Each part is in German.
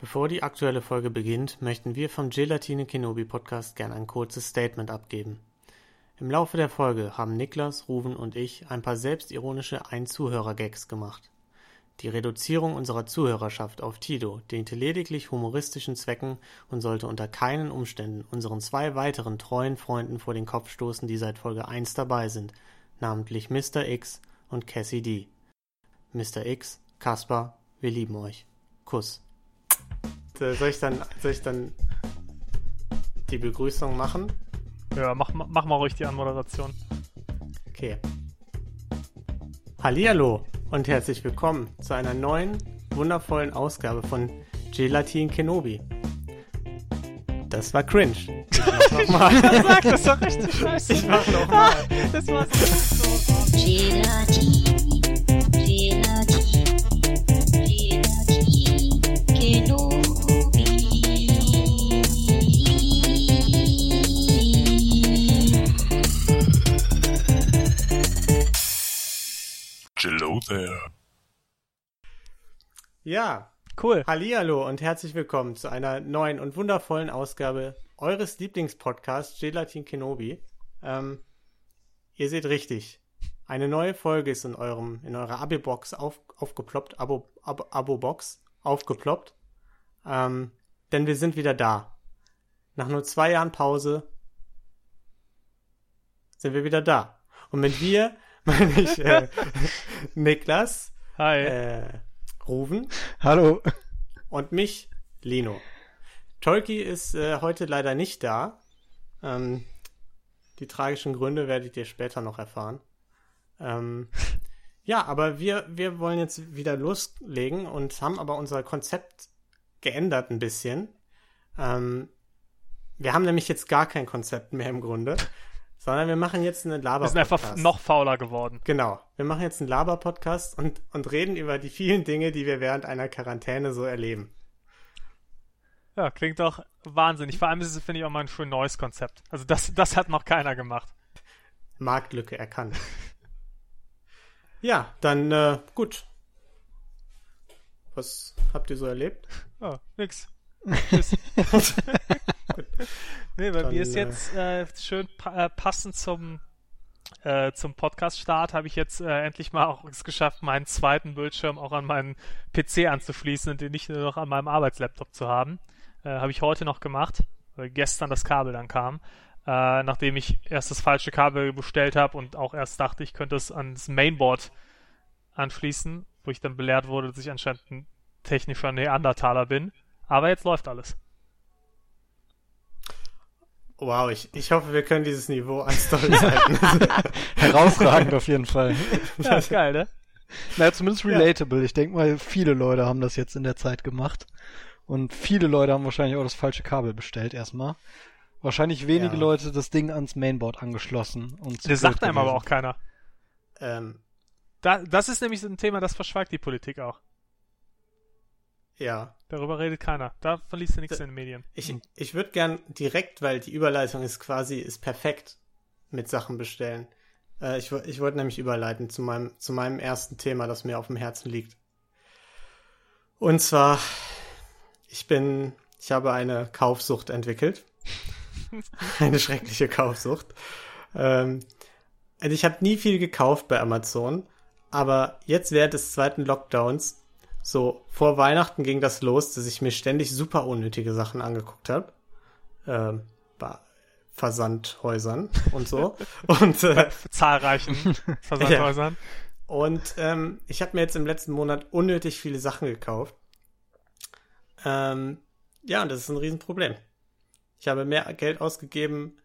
Bevor die aktuelle Folge beginnt, möchten wir vom Gelatine Kenobi Podcast gerne ein kurzes Statement abgeben. Im Laufe der Folge haben Niklas, Ruven und ich ein paar selbstironische Ein-Zuhörer-Gags gemacht. Die Reduzierung unserer Zuhörerschaft auf Tito diente lediglich humoristischen Zwecken und sollte unter keinen Umständen unseren zwei weiteren treuen Freunden vor den Kopf stoßen, die seit Folge 1 dabei sind, namentlich Mr. X und Cassie D. Mr. X, Kaspar, wir lieben euch. Kuss. Soll ich dann, soll ich dann die Begrüßung machen? Ja, mach, mach mal ruhig die Anmoderation. Okay. Hallihallo und herzlich willkommen zu einer neuen, wundervollen Ausgabe von Gelatin Kenobi. Das war cringe. Ich mach nochmal. Sag das doch richtig scheiße. Ich mach nochmal. Das war so. Gelatin, Ja, Cool. Hallihallo und herzlich willkommen zu einer neuen und wundervollen Ausgabe eures Lieblingspodcasts Gelatin Kenobi. Ähm, ihr seht richtig. Eine neue Folge ist in eurem, in eurer Abo-Box auf, aufgeploppt, Abo, Abo, Abo-Box aufgeploppt. Ähm, denn wir sind wieder da. Nach nur zwei Jahren Pause sind wir wieder da. Und mit wir meine ich äh, Niklas, Hi. äh, Ruven Hallo. und mich, Lino. Tolki ist äh, heute leider nicht da. Ähm, die tragischen Gründe werdet ihr später noch erfahren. Ähm, ja, aber wir, wir wollen jetzt wieder loslegen und haben aber unser Konzept geändert ein bisschen. Ähm, wir haben nämlich jetzt gar kein Konzept mehr im Grunde, sondern wir machen jetzt einen laber Wir sind einfach noch fauler geworden. Genau. Wir machen jetzt einen Laber-Podcast und, und reden über die vielen Dinge, die wir während einer Quarantäne so erleben. Ja, klingt doch wahnsinnig. Vor allem ist es, finde ich, auch mal ein schön neues Konzept. Also das, das hat noch keiner gemacht. Marktlücke erkannt. ja, dann äh, gut. Was habt ihr so erlebt? Ja, nix. Tschüss. nee, bei Dann, mir ist äh, jetzt äh, schön pa äh, passend zum, äh, zum Podcast-Start habe ich jetzt äh, endlich mal auch es geschafft, meinen zweiten Bildschirm auch an meinen PC anzuschließen und den nicht nur noch an meinem Arbeitslaptop zu haben. Äh, habe ich heute noch gemacht, weil gestern das Kabel dann kam. Äh, nachdem ich erst das falsche Kabel bestellt habe und auch erst dachte, ich könnte es ans Mainboard anschließen, wo ich dann belehrt wurde, dass ich anscheinend ein technischer Neandertaler bin. Aber jetzt läuft alles. Wow, ich, ich hoffe, wir können dieses Niveau an Storys halten. Herausragend auf jeden Fall. Ja, ist geil, ne? Naja, zumindest relatable. Ich denke mal, viele Leute haben das jetzt in der Zeit gemacht. Und viele Leute haben wahrscheinlich auch das falsche Kabel bestellt erstmal. Wahrscheinlich wenige Ja. Leute das Ding ans Mainboard angeschlossen. Und Das sagt einem aber auch keiner. ähm, Da, das ist nämlich so ein Thema, das verschweigt die Politik auch. Ja, Darüber redet keiner. Da verliest du nichts Da- in den Medien. ich, ich würde gern direkt, weil die Überleitung ist quasi, ist perfekt mit Sachen bestellen. Äh, ich ich wollte nämlich überleiten zu meinem, zu meinem ersten Thema, das mir auf dem Herzen liegt. Und zwar, ich bin, ich habe eine Kaufsucht entwickelt. eine schreckliche Kaufsucht. Ähm, also ich habe nie viel gekauft bei Amazon, aber jetzt während des zweiten Lockdowns, so vor Weihnachten ging das los, dass ich mir ständig super unnötige Sachen angeguckt habe. Ähm, bei Versandhäusern und so. und äh, zahlreichen Versandhäusern. und ähm, ich habe mir jetzt im letzten Monat unnötig viele Sachen gekauft. Ähm, ja, und das ist ein Riesenproblem. Ich habe mehr Geld ausgegeben,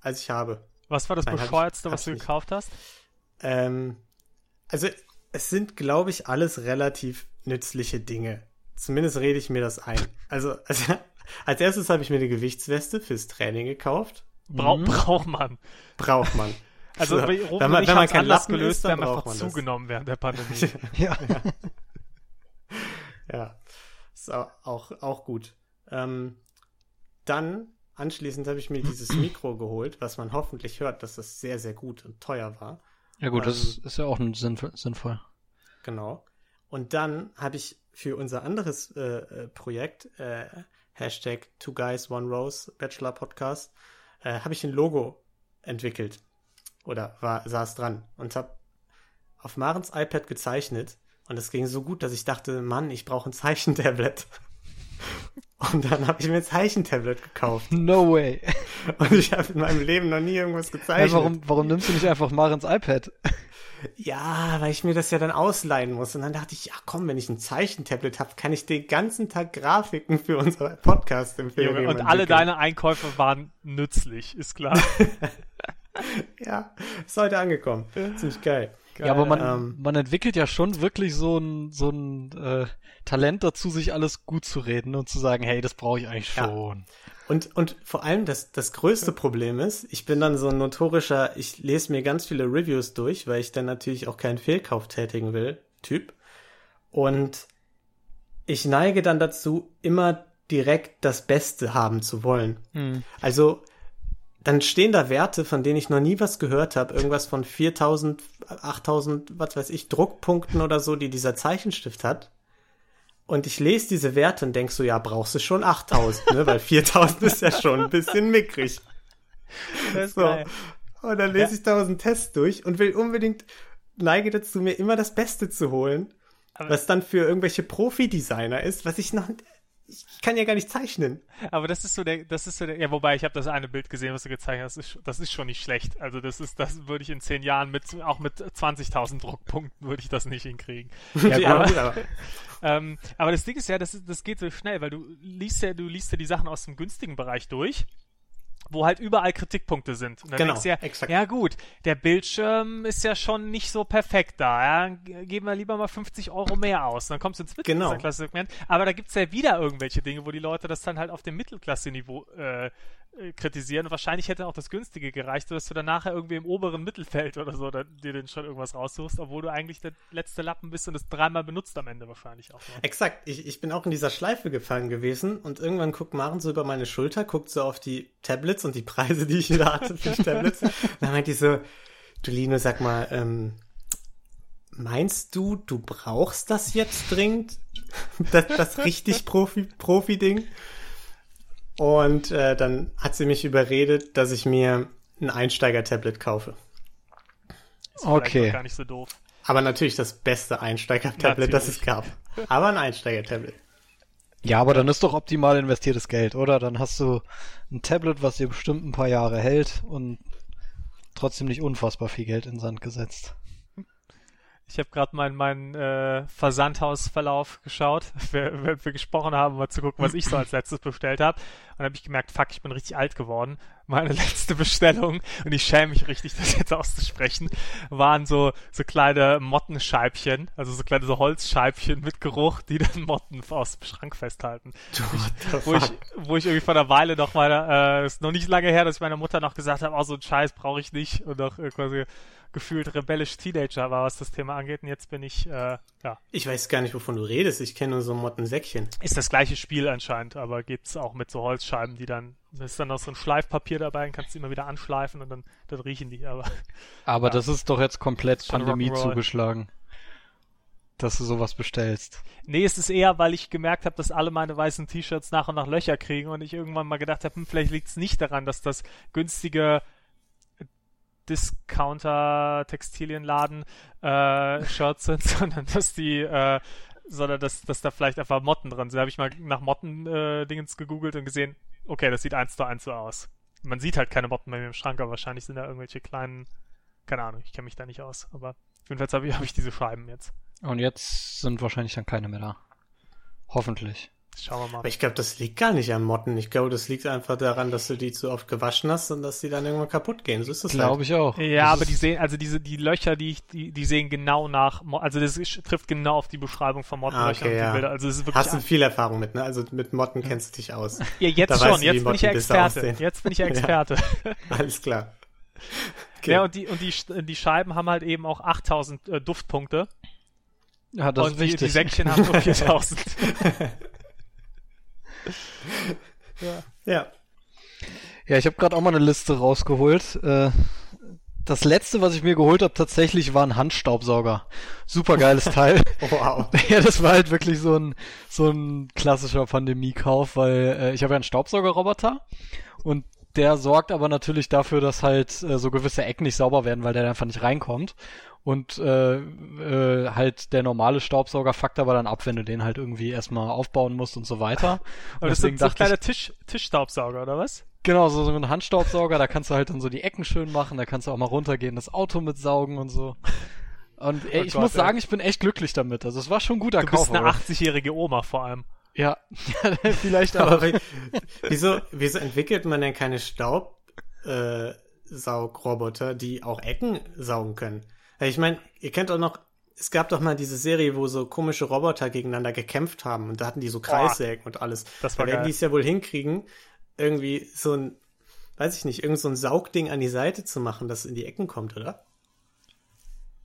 als ich habe. Was war das Nein, ich- bescheuertste, hab was ich du nicht. gekauft hast? Ähm, also es sind, glaube ich, alles relativ nützliche Dinge. Zumindest rede ich mir das ein. Also, also als erstes habe ich mir eine Gewichtsweste fürs Training gekauft. Brau Mhm. Braucht man. Braucht man. Also, So, wenn man- wenn man haben's kein anders Lappen gelöst, ist, dann braucht einfach man das. zugenommen während der Pandemie. Ja. Ja, ist au- auch, auch gut. Ähm, dann, anschließend habe ich mir dieses Mikro geholt, was man hoffentlich hört, dass das sehr, sehr gut und teuer war. Ja gut, das Ähm, ist ja auch sinnvoll. sinnvoll. Genau. Und dann habe ich für unser anderes äh, äh, Projekt, äh, Hashtag Two Guys One Rose Bachelor Podcast, äh, habe ich ein Logo entwickelt. Oder war, saß dran und habe auf Marens iPad gezeichnet. Und es ging so gut, dass ich dachte, Mann, ich brauche ein Zeichentablet. Und dann habe ich mir ein Zeichentablet gekauft. No way. Und ich habe in meinem Leben noch nie irgendwas gezeichnet. warum, warum nimmst du nicht einfach Marens iPad? Ja, weil ich mir das ja dann ausleihen muss. Und dann dachte ich, ja komm, wenn ich ein Zeichentablet habe, kann ich den ganzen Tag Grafiken für unser podcast empfehlen. Junge, und alle deine Einkäufe waren nützlich, ist klar. Ja, ist heute angekommen. Ziemlich geil. Ja, aber man, ähm, man entwickelt ja schon wirklich so ein, so ein äh, Talent dazu, sich alles gut zu reden und zu sagen, hey, das brauche ich eigentlich Ja. schon. Und, und vor allem das, das größte Problem ist, ich bin dann so ein notorischer, ich lese mir ganz viele Reviews durch, weil ich dann natürlich auch keinen Fehlkauf tätigen will, Typ. Und ich neige dann dazu, immer direkt das Beste haben zu wollen. Hm. Also, dann stehen da Werte, von denen ich noch nie was gehört habe. Irgendwas von 4000, 8000, was weiß ich, Druckpunkten oder so, die dieser Zeichenstift hat. Und ich lese diese Werte und denk so, ja, brauchst du schon 8000, ne? Weil 4000 ist ja schon ein bisschen mickrig. Das So. geil. Und dann lese ich tausend Tests durch und will unbedingt, neige dazu, mir immer das Beste zu holen. Aber- was dann für irgendwelche Profi-Designer ist, was ich noch, ich kann ja gar nicht zeichnen. Aber das ist so der, das ist so der, ja, wobei ich habe das eine Bild gesehen, was du gezeigt hast, das ist, das ist schon nicht schlecht. Also das ist, das würde ich in zehn Jahren mit, auch mit 20.000 Druckpunkten würde ich das nicht hinkriegen. Ja, aber- gut, aber Ähm, aber das Ding ist ja, das, ist, das geht so schnell, weil du liest ja, du liest ja die Sachen aus dem günstigen Bereich durch, wo halt überall Kritikpunkte sind. Und dann Genau, denkst du ja, exakt. ja gut, der Bildschirm ist ja schon nicht so perfekt da. Ja? Geben wir lieber mal 50 Euro mehr aus. Und dann kommst du ins Genau. Mittelklasse-Segment. Aber da gibt's ja wieder irgendwelche Dinge, wo die Leute das dann halt auf dem Mittelklasse-Niveau äh, kritisieren. Und wahrscheinlich hätte auch das günstige gereicht, sodass du dann nachher irgendwie im oberen Mittelfeld oder so da, dir dann schon irgendwas raussuchst, obwohl du eigentlich der letzte Lappen bist und es dreimal benutzt am Ende wahrscheinlich auch. Ne? Exakt, ich, ich bin auch in dieser Schleife gefangen gewesen und irgendwann guckt Maren so über meine Schulter, guckt so auf die Tablets und die Preise, die ich da hatte für die Tablets. dann meint die so, du Lino, sag mal, ähm, meinst du, du brauchst das jetzt dringend? Das, das richtig Profi, Profi-Ding? Und äh, dann hat sie mich überredet, dass ich mir ein Einsteiger-Tablet kaufe. Ist Okay. gar nicht so doof. Aber natürlich das beste Einsteiger-Tablet, das es gab. Aber ein Einsteiger-Tablet. Ja, aber dann ist doch optimal investiertes Geld, oder? Dann hast du ein Tablet, was dir bestimmt ein paar Jahre hält und trotzdem nicht unfassbar viel Geld in den Sand gesetzt. Ich habe gerade meinen mein, äh, Versandhausverlauf geschaut, während wir, gesprochen haben, mal zu gucken, was ich so als letztes bestellt habe. Und habe ich gemerkt, fuck, ich bin richtig alt geworden. Meine letzte Bestellung, und ich schäme mich richtig, das jetzt auszusprechen, waren so, so kleine Mottenscheibchen, also so kleine so Holzscheibchen mit Geruch, die dann Motten aus dem Schrank festhalten. wo ich, wo ich irgendwie vor einer Weile noch meiner, äh, ist noch nicht lange her, dass ich meiner Mutter noch gesagt habe, oh, so einen Scheiß brauche ich nicht und noch äh, quasi gefühlt rebellisch Teenager war, was das Thema angeht. Und jetzt bin ich, äh, ja, Ich weiß gar nicht, wovon du redest. Ich kenne nur so Mottensäckchen. ist das gleiche Spiel anscheinend, aber geht's auch mit so Holzscheiben, die dann, da ist dann noch so ein Schleifpapier dabei, dann kannst du immer wieder anschleifen und dann, dann riechen die, aber Aber Ja. das ist doch jetzt komplett Pandemie zugeschlagen. Dass du sowas bestellst. Nee, es ist eher, weil ich gemerkt habe, dass alle meine weißen T-Shirts nach und nach Löcher kriegen und ich irgendwann mal gedacht habe, hm, vielleicht liegt es nicht daran, dass das günstige Discounter-Textilienladen äh, Shirts sind, sondern dass die, äh, sondern dass, dass da vielleicht einfach Motten drin sind. Da habe ich mal nach Motten-Dingens gegoogelt und gesehen, okay, das sieht eins zu eins so aus. Man sieht halt keine Motten bei mir im Schrank, aber wahrscheinlich sind da irgendwelche kleinen, keine Ahnung, ich kenne mich da nicht aus, aber jedenfalls habe ich, hab ich diese Scheiben jetzt. Und jetzt sind wahrscheinlich dann keine mehr da. Hoffentlich. Schauen wir mal. Aber ich glaube, das liegt gar nicht an Motten. Ich glaube, das liegt einfach daran, dass du die zu oft gewaschen hast und dass die dann irgendwann kaputt gehen. So ist das Glaube halt. ich auch. Ja, Das aber die sehen, also diese, die Löcher, die ich, die, die sehen genau nach, also das ist, trifft genau auf die Beschreibung von Mottenlöchern Ah, okay, und die ja. Bilder. Also es ist wirklich, Hast du viel Erfahrung mit, ne? Also mit Motten kennst du dich aus. ja, jetzt da schon, du, wie jetzt bin ich Experte. Jetzt bin ich ja Experte. Alles klar. Okay. Ja, und die, und die, die Scheiben haben halt eben auch 8000 äh, Duftpunkte. Ja, das und ist die, wichtig. die Säckchen haben nur 4000. ja. ja. Ja, ich habe gerade auch mal eine Liste rausgeholt. Äh, das letzte, was ich mir geholt habe, tatsächlich war ein Handstaubsauger. Super geiles Teil. Wow. ja, das war halt wirklich so ein so ein klassischer Pandemiekauf, weil äh, ich habe ja einen Staubsaugerroboter und der sorgt aber natürlich dafür, dass halt äh, so gewisse Ecken nicht sauber werden, weil der einfach nicht reinkommt. Und äh, äh, halt der normale Staubsauger fuckt aber dann ab, wenn du den halt irgendwie erstmal aufbauen musst und so weiter. Und Aber das deswegen sind so dachte ich, kleine Tisch, Tischstaubsauger, oder was? Genau, so, so ein Handstaubsauger, da kannst du halt dann so die Ecken schön machen, da kannst du auch mal runtergehen, das Auto mitsaugen und so. Und ey, Oh ich Gott, muss ey. sagen, ich bin echt glücklich damit. Also es war schon ein guter Du Kauf. bist eine aber- 80-jährige Oma vor allem. Ja, ja, vielleicht Aber aber. wie- wieso, wieso entwickelt man denn keine Staubsaugroboter, äh, die auch Ecken saugen können? Ich meine, ihr kennt doch noch, es gab doch mal diese Serie, wo so komische Roboter gegeneinander gekämpft haben und da hatten die so Kreissägen und alles. Das Da war werden geil. die es ja wohl hinkriegen, irgendwie so ein, weiß ich nicht, irgend so ein Saugding an die Seite zu machen, das in die Ecken kommt, oder?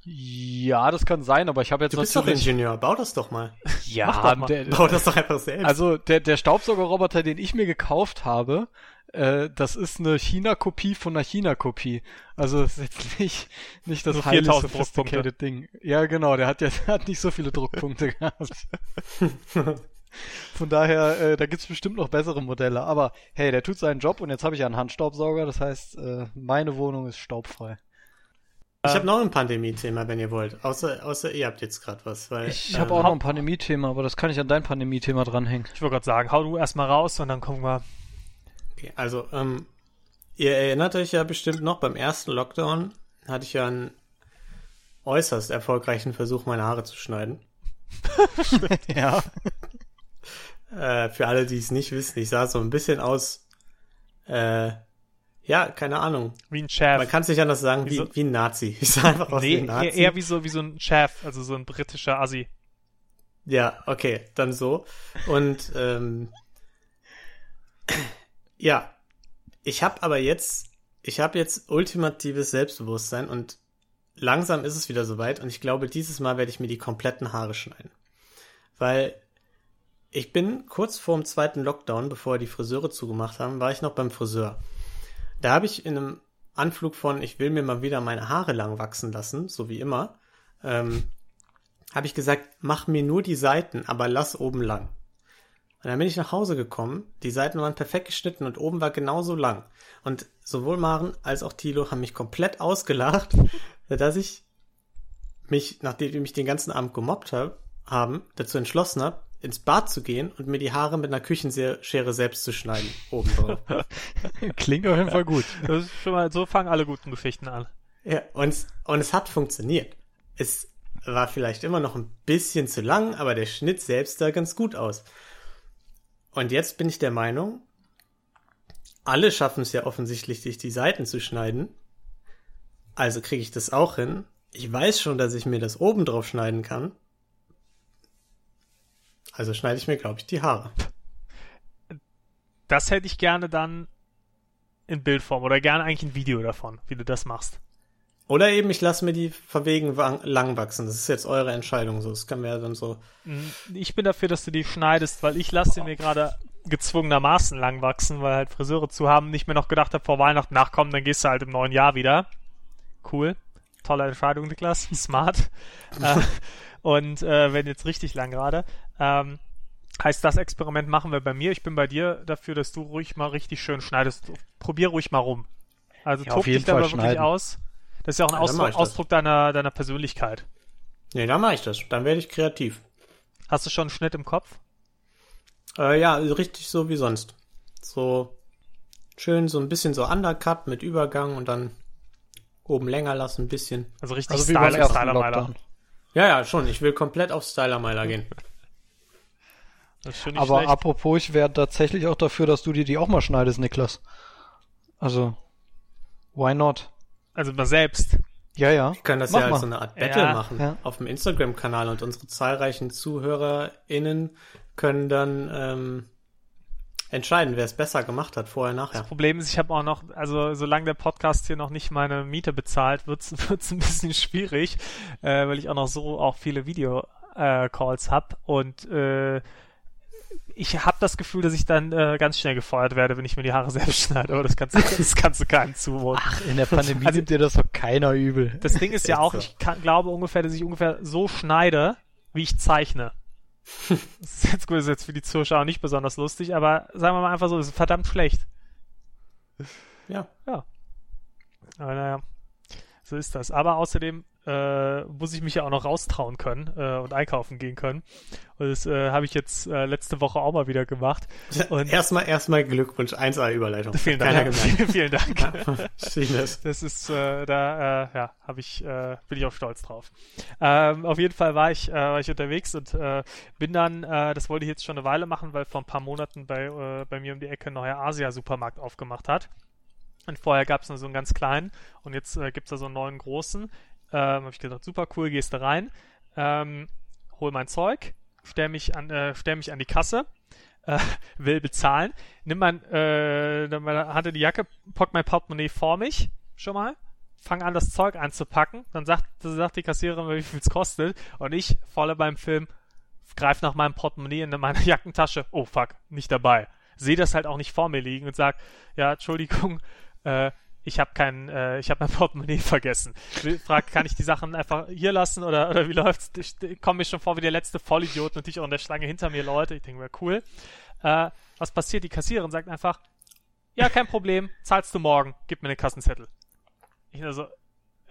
Ja, das kann sein, aber ich habe jetzt Du bist doch. Ingenieur, bau das doch mal. ja, doch mal. der, Bau das doch einfach selbst. also der, der Staubsaugerroboter, den ich mir gekauft habe, äh, das ist eine China-Kopie von einer China-Kopie. Also das ist jetzt nicht, nicht das highly 4000 sophisticated Ding. Ja, genau, der hat ja der hat nicht so viele Druckpunkte gehabt. Von daher, äh, da gibt's bestimmt noch bessere Modelle. Aber hey, der tut seinen Job und jetzt habe ich ja einen Handstaubsauger. Das heißt, äh, meine Wohnung ist staubfrei. Ich habe noch ein Pandemie-Thema, wenn ihr wollt. Außer, außer ihr habt jetzt gerade was, weil. Ich äh, habe auch noch ein Pandemie-Thema, aber das kann ich an dein Pandemie-Thema dranhängen. Ich wollte gerade sagen, hau du erstmal raus und dann gucken wir. Okay, also, ähm, ihr erinnert euch ja bestimmt noch, beim ersten Lockdown hatte ich ja einen äußerst erfolgreichen Versuch, meine Haare zu schneiden. ja. Äh, für alle, die es nicht wissen, ich sah so ein bisschen aus, äh, ja, keine Ahnung. Wie ein Chef. Man kann es nicht anders sagen, wie, Wieso? wie ein Nazi. Ich sah einfach nee, ein Nazi. eher, eher wie so, wie so ein Chef, also so ein britischer Assi. Ja, okay, dann so. Und ähm, ja, ich habe aber jetzt, ich habe jetzt ultimatives Selbstbewusstsein und langsam ist es wieder soweit und ich glaube, dieses Mal werde ich mir die kompletten Haare schneiden. Weil ich bin kurz vor dem zweiten Lockdown, bevor die Friseure zugemacht haben, war ich noch beim Friseur. Da habe ich in einem Anflug von, ich will mir mal wieder meine Haare lang wachsen lassen, so wie immer, ähm, habe ich gesagt, mach mir nur die Seiten, aber lass oben lang. Und dann bin ich nach Hause gekommen, die Seiten waren perfekt geschnitten und oben war genauso lang. Und sowohl Maren als auch Thilo haben mich komplett ausgelacht, dass ich mich, nachdem die mich den ganzen Abend gemobbt hab, haben, dazu entschlossen habe, ins Bad zu gehen und mir die Haare mit einer Küchenschere selbst zu schneiden, oben drauf. Klingt auf jeden Fall gut. Das ist schon mal, so fangen alle guten Geschichten an. Ja, und, es- und es hat funktioniert. Es war vielleicht immer noch ein bisschen zu lang, aber der Schnitt selbst sah ganz gut aus. Und jetzt bin ich der Meinung, alle schaffen es ja offensichtlich, sich die Seiten zu schneiden. Also kriege ich das auch hin. Ich weiß schon, dass ich mir das oben drauf schneiden kann. Also schneide ich mir, glaube ich, die Haare. Das hätte ich gerne dann in Bildform oder gerne eigentlich ein Video davon, wie du das machst. Oder eben, ich lasse mir die verwegen lang wachsen. Das ist jetzt eure Entscheidung. So, das kann mir ja dann so. Mm, Ich bin dafür, dass du die schneidest, weil ich lasse mir gerade gezwungenermaßen lang wachsen, weil halt Friseure zu haben, nicht mehr noch gedacht habe, vor Weihnachten nachkommen, dann gehst du halt im neuen Jahr wieder. Cool. Tolle Entscheidung, Niklas. Smart. äh, und äh, wenn jetzt richtig lang gerade. Ähm, heißt, das Experiment machen wir bei mir. Ich bin bei dir dafür, dass du ruhig mal richtig schön schneidest. Probier ruhig mal rum. Also Ja, tob auf jeden dich da Fall wirklich schneiden. aus. Das ist ja auch ein Ja, Ausdruck. Ausdruck deiner, deiner Persönlichkeit. Nee, dann mache ich das. Dann werde ich kreativ. Hast du schon einen Schnitt im Kopf? Äh, ja, richtig so wie sonst. So schön, so ein bisschen so Undercut mit Übergang und dann oben länger lassen, ein bisschen. Also richtig Also Style, Styler Meiler. Ja, ja, schon. Ich will komplett auf Styler Meiler gehen. Das ist schon nicht Aber schlecht. apropos, ich wäre tatsächlich auch dafür, dass du dir die auch mal schneidest, Niklas. Also, why not? Also mal selbst. Ja, ja. Wir können das Mach ja mal. als so eine Art Battle Ja, machen ja. auf dem Instagram-Kanal und unsere zahlreichen ZuhörerInnen können dann ähm, entscheiden, wer es besser gemacht hat, vorher, nachher. Das Problem ist, ich habe auch noch, also solange der Podcast hier noch nicht meine Miete bezahlt, wird's wird's ein bisschen schwierig, äh, weil ich auch noch so auch viele Video-Calls hab und äh, ich habe das Gefühl, dass ich dann äh, ganz schnell gefeuert werde, wenn ich mir die Haare selbst schneide, aber das kannst du, das kannst du keinem zumuten. In der Pandemie Also- nimmt dir das doch keiner übel. Das Ding ist ja auch, ich kann, glaube ungefähr, dass ich ungefähr so schneide, wie ich zeichne. Das ist jetzt gut, ist jetzt für die Zuschauer nicht besonders lustig, aber sagen wir mal einfach so, das ist verdammt schlecht. Ja. Aber naja, so ist das. Aber außerdem äh, muss ich mich ja auch noch raustrauen können äh, und einkaufen gehen können. Und das äh, habe ich jetzt äh, letzte Woche auch mal wieder gemacht. Und- erstmal, erstmal Glückwunsch, 1A Überleitung. Vielen Keiner Dank. vielen Dank. Das ist, äh, da, äh, ja, habe ich, bin ich auch stolz drauf. Ähm, auf jeden Fall war ich, war ich unterwegs und bin dann, das wollte ich jetzt schon eine Weile machen, weil vor ein paar Monaten bei, bei mir um die Ecke ein neuer Asia-Supermarkt aufgemacht hat. Und vorher gab es nur so einen ganz kleinen und jetzt äh, gibt es da so einen neuen großen. Ähm, habe ich gedacht, super cool, gehst da rein, ähm, hol mein Zeug, stell mich an, äh, stell mich an die Kasse, äh, will bezahlen, nimm mein, äh, in die Jacke, pack mein Portemonnaie vor mich, schon mal, fang an, das Zeug einzupacken, dann sagt, sagt die Kassiererin, wie viel es kostet, und ich, volle beim Film, greif nach meinem Portemonnaie in meine Jackentasche, oh fuck, nicht dabei. Sehe das halt auch nicht vor mir liegen und sag, ja, Entschuldigung, äh, ich habe kein, äh, ich habe mein Portemonnaie vergessen. Frag, kann ich die Sachen einfach hier lassen oder, oder wie läuft's? Ich, ich komme mir schon vor wie der letzte Vollidiot, natürlich auch in der Schlange hinter mir Leute. Ich denke mir, cool. Äh, was passiert? Die Kassiererin sagt einfach, ja, kein Problem, zahlst du morgen, gib mir den Kassenzettel. Ich nur so,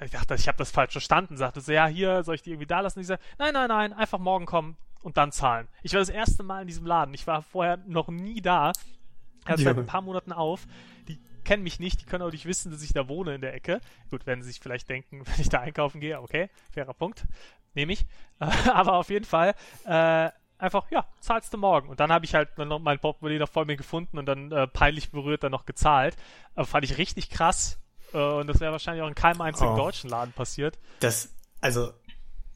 ich dachte, ich habe das falsch verstanden. Sagte so, ja, hier, soll ich die irgendwie da lassen? Ich sage, nein, nein, nein, einfach morgen kommen und dann zahlen. Ich war das erste Mal in diesem Laden. Ich war vorher noch nie da. Er hat seit Ja. ein paar Monaten auf. Die kennen mich nicht, die können auch nicht wissen, dass ich da wohne in der Ecke. Gut, werden sie sich vielleicht denken, wenn ich da einkaufen gehe, okay, fairer Punkt, nehme ich. Aber auf jeden Fall, äh, einfach, ja, zahlst du morgen. Und dann habe ich halt noch mein Portemonnaie noch vor mir gefunden und dann äh, peinlich berührt dann noch gezahlt. Aber fand ich richtig krass. Äh, und das wäre wahrscheinlich auch in keinem einzigen Oh. deutschen Laden passiert. Das, also,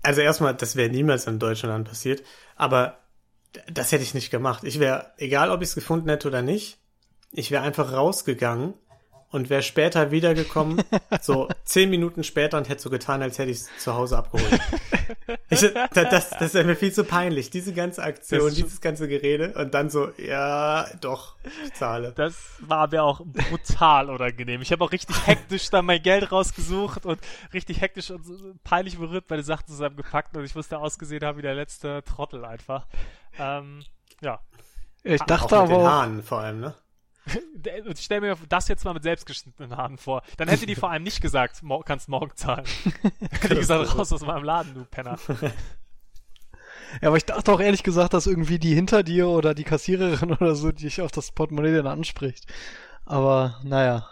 also erstmal, das wäre niemals in Deutschland passiert, aber das hätte ich nicht gemacht. Ich wäre, egal ob ich es gefunden hätte oder nicht, ich wäre einfach rausgegangen und wäre später wiedergekommen, so zehn Minuten später und hätte so getan, als hätte ich es zu Hause abgeholt. Ich, da- das das wäre mir viel zu peinlich, diese ganze Aktion, dieses ganze Gerede und dann so, ja, doch, ich zahle. Das war mir auch brutal unangenehm. Ich habe auch richtig hektisch dann mein Geld rausgesucht und richtig hektisch und so peinlich berührt meine Sachen zusammengepackt und ich musste ausgesehen haben wie der letzte Trottel einfach. Ähm, ja. Ich Auch dachte mit aber den auch, Haaren vor allem, ne? Und ich stell mir das jetzt mal mit selbstgeschnittenen Haaren vor. Dann hätte die vor allem nicht gesagt, kannst morgen zahlen. Hätte die gesagt, raus aus meinem Laden, du Penner. ja, aber ich dachte auch ehrlich gesagt, dass irgendwie die hinter dir oder die Kassiererin oder so dich auf das Portemonnaie dann anspricht. Aber naja.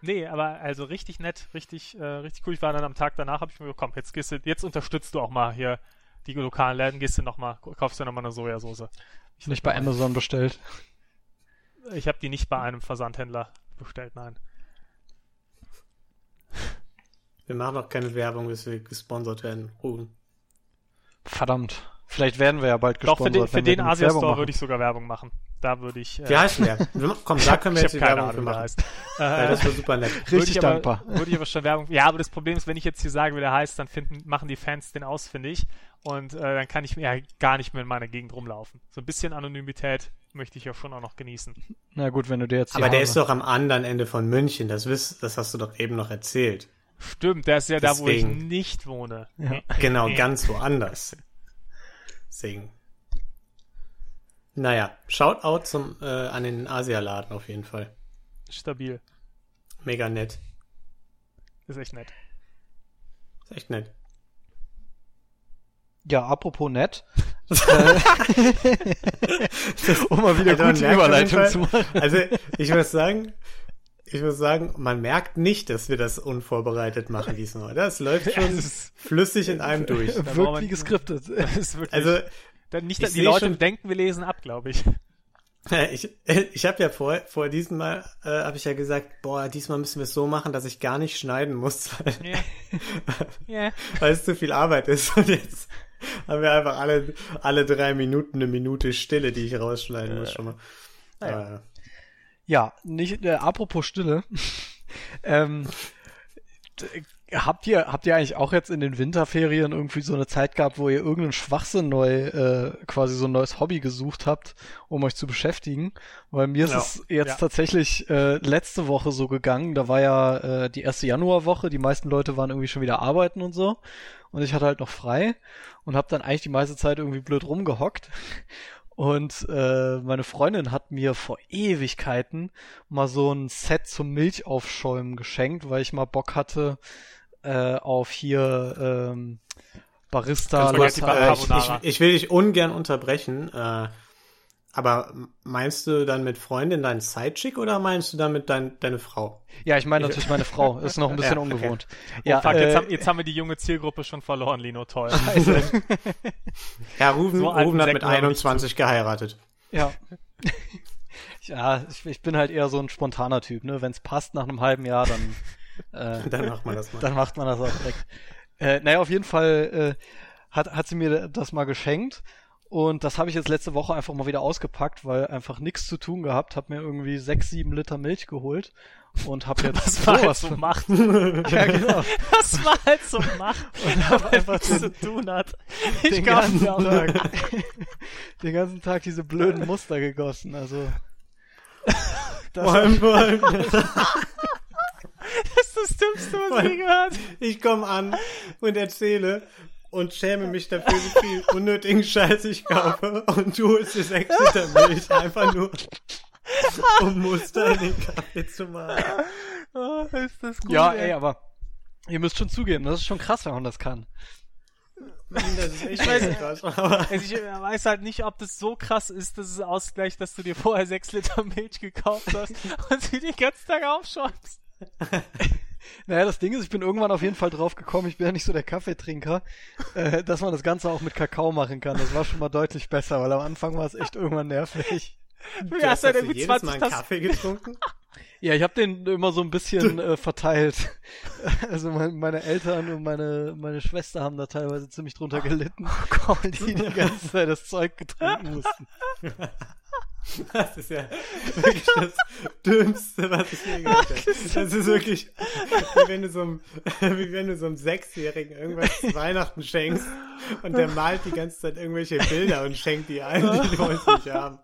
Nee, aber also richtig nett, richtig, äh, richtig cool. Ich war dann am Tag danach, habe ich mir gedacht, komm, jetzt gehst du, jetzt unterstützt du auch mal hier die lokalen Läden, gehst du noch mal, kaufst dir noch mal eine Sojasauce. Ich Nicht bei Amazon bestellt. Ich habe die nicht bei einem Versandhändler bestellt, nein. Wir machen auch keine Werbung, bis wir gesponsert werden. Ruhen. Verdammt. Vielleicht werden wir ja bald Doch, gesponsert. für den, für wenn wir den Asia Store machen. würde ich sogar Werbung machen. Da würde ich. Äh, Wie heißt der? Komm, da können wir jetzt die keine Werbung für Ahnung, der machen. heißt. Weil das wäre super nett. würde Richtig ich aber, dankbar. Würde ich aber schon Werbung. Ja, aber das Problem ist, wenn ich jetzt hier sage, wie der heißt, dann finden, machen die Fans den ausfindig und äh, dann kann ich mir ja gar nicht mehr in meiner Gegend rumlaufen. So ein bisschen Anonymität möchte ich ja schon auch noch genießen. Na gut, wenn du dir jetzt Aber der Haare- ist doch am anderen Ende von München. Das, wiss, das hast du doch eben noch erzählt. Stimmt, der ist ja da, wo ich Deswegen. nicht wohne. Ja. Genau, ganz woanders. Deswegen. Naja, Shoutout zum, äh, an den Asialaden auf jeden Fall. Stabil. Mega nett. Ist echt nett. Ist echt nett. Ja, apropos nett. um mal wieder Also gute Überleitung zu machen. Also, ich muss sagen, ich muss sagen, man merkt nicht, dass wir das unvorbereitet machen diesmal. Das läuft schon Es ist- flüssig in einem durch. Wirkt man- wie geskriptet. Wirklich. Also, dann nicht, ich die Leute schon- denken, wir lesen ab, glaube ich. Ich, ich habe ja vor, vor diesem Mal, äh, habe ich ja gesagt, boah, diesmal müssen wir es so machen, dass ich gar nicht schneiden muss, weil, Ja. Ja. weil es zu viel Arbeit ist. Und jetzt haben wir einfach alle, alle drei Minuten eine Minute Stille, die ich rausschneiden muss schon mal. naja. Äh, Ja, nicht, äh, apropos Stille. ähm, Habt ihr, habt ihr eigentlich auch jetzt in den Winterferien irgendwie so eine Zeit gehabt, wo ihr irgendeinen Schwachsinn neu, äh, quasi so ein neues Hobby gesucht habt, um euch zu beschäftigen? Weil mir ist Ja. es jetzt Ja. tatsächlich äh, letzte Woche so gegangen. Da war ja äh, die erste Januarwoche, die meisten Leute waren irgendwie schon wieder arbeiten und so. Und ich hatte halt noch frei und habe dann eigentlich die meiste Zeit irgendwie blöd rumgehockt. Und äh, meine Freundin hat mir vor Ewigkeiten mal so ein Set zum Milchaufschäumen geschenkt, weil ich mal Bock hatte äh, auf hier ähm, Barista. Latte- äh, ich, ich, ich will dich ungern unterbrechen, äh, aber meinst du dann mit Freundin deinen Sidechick oder meinst du damit dein, deine Frau? ja, ich meine natürlich meine Frau. Ist noch ein bisschen Ja, okay. ungewohnt. Oh, Ja, fuck, jetzt, äh, haben, jetzt haben wir die junge Zielgruppe schon verloren, Lino. Toll. Ja, Ruben, So Ruben hat mit hören wir nicht 21 geheiratet. Ja. ja, ich, ich bin halt eher so ein spontaner Typ, ne? Wenn es passt nach einem halben Jahr, dann, äh, Dann macht man das mal. dann macht man das auch direkt. Äh, naja, auf jeden Fall äh, hat, hat sie mir das mal geschenkt. Und das habe ich jetzt letzte Woche einfach mal wieder ausgepackt, weil einfach nichts zu tun gehabt. Hab mir irgendwie sechs, sieben Liter Milch geholt und hab jetzt Das war halt sowas so Macht. Ja, genau. Das war halt so Macht, Und hab weil einfach nichts zu tun hat. Ich den ganzen Tag, den ganzen Tag diese blöden Muster gegossen. Also das Vor allem, vor allem, Dümmste, was ich je gehört ich komme an und erzähle und schäme mich dafür, wie viel unnötigen Scheiß ich kaufe und du holst dir sechs Liter Milch einfach nur, um Muster in den Kaffee zu machen. Oh, ist das gut. Ja, ey, aber ihr müsst schon zugeben, das ist schon krass, wenn man das kann. Ich weiß- krass, ich weiß halt nicht, ob das so krass ist, dass es ausgleicht, dass du dir vorher sechs Liter Milch gekauft hast und sie den ganzen Tag aufschäumst. Naja, das Ding ist, ich bin irgendwann auf jeden Fall drauf gekommen, ich bin ja nicht so der Kaffeetrinker, äh, dass man das Ganze auch mit Kakao machen kann. Das war schon mal deutlich besser, weil am Anfang war es echt irgendwann nervig. Du du hast also irgendwie jedes 20 Mal einen Tassen. Kaffee getrunken? Ja, ich habe den immer so ein bisschen äh, verteilt. Also mein, meine Eltern und meine, meine Schwester haben da teilweise ziemlich drunter gelitten, weil die die ganze Zeit das Zeug getrunken mussten. Das ist ja wirklich das Dümmste, was ich je gehört habe. Das ist wirklich, wie wenn du so einem, wie wenn du so einem Sechsjährigen irgendwas zu Weihnachten schenkst und der malt die ganze Zeit irgendwelche Bilder und schenkt die ein, die die wollen nicht haben.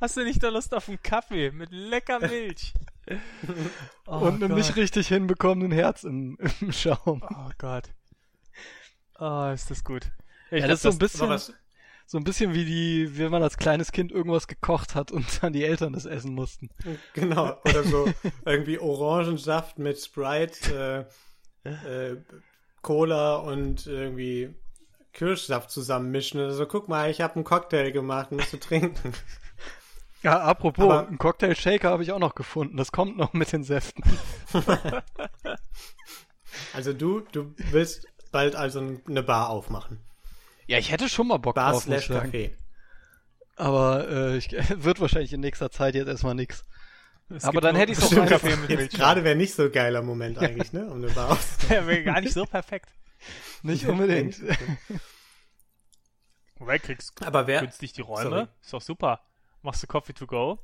Hast du nicht da Lust auf einen Kaffee mit lecker Milch? Oh und einem Gott. nicht richtig hinbekommenen Herz im, im Schaum. Oh Gott. Oh, ist das gut. Ich Ja, das ist so ein bisschen, was, so ein bisschen wie die, wenn man als kleines Kind irgendwas gekocht hat und dann die Eltern das essen mussten. genau, oder so irgendwie Orangensaft mit Sprite, äh, äh, Cola und irgendwie Kirschsaft zusammenmischen. Oder so, guck mal, ich habe einen Cocktail gemacht, musst du trinken. Ja, apropos, Aber- einen Cocktail-Shaker habe ich auch noch gefunden. Das kommt noch mit den Säften. Also du, du willst bald also eine Bar aufmachen. Ja, ich hätte schon mal Bock Bar drauf, ich slash. Café. Aber äh, ich, wird wahrscheinlich in nächster Zeit jetzt erstmal nix. Es Aber dann hätte ich's auch Stimmt, einfach- Kaffee mit Milch. gerade wäre nicht so ein geiler Moment eigentlich, ne? Um eine Bar. Der wäre gar nicht so perfekt. Nicht unbedingt. Wobei kriegst Aber wer, günstig die Räume. Sorry. Ist doch super. Machst du Coffee to go?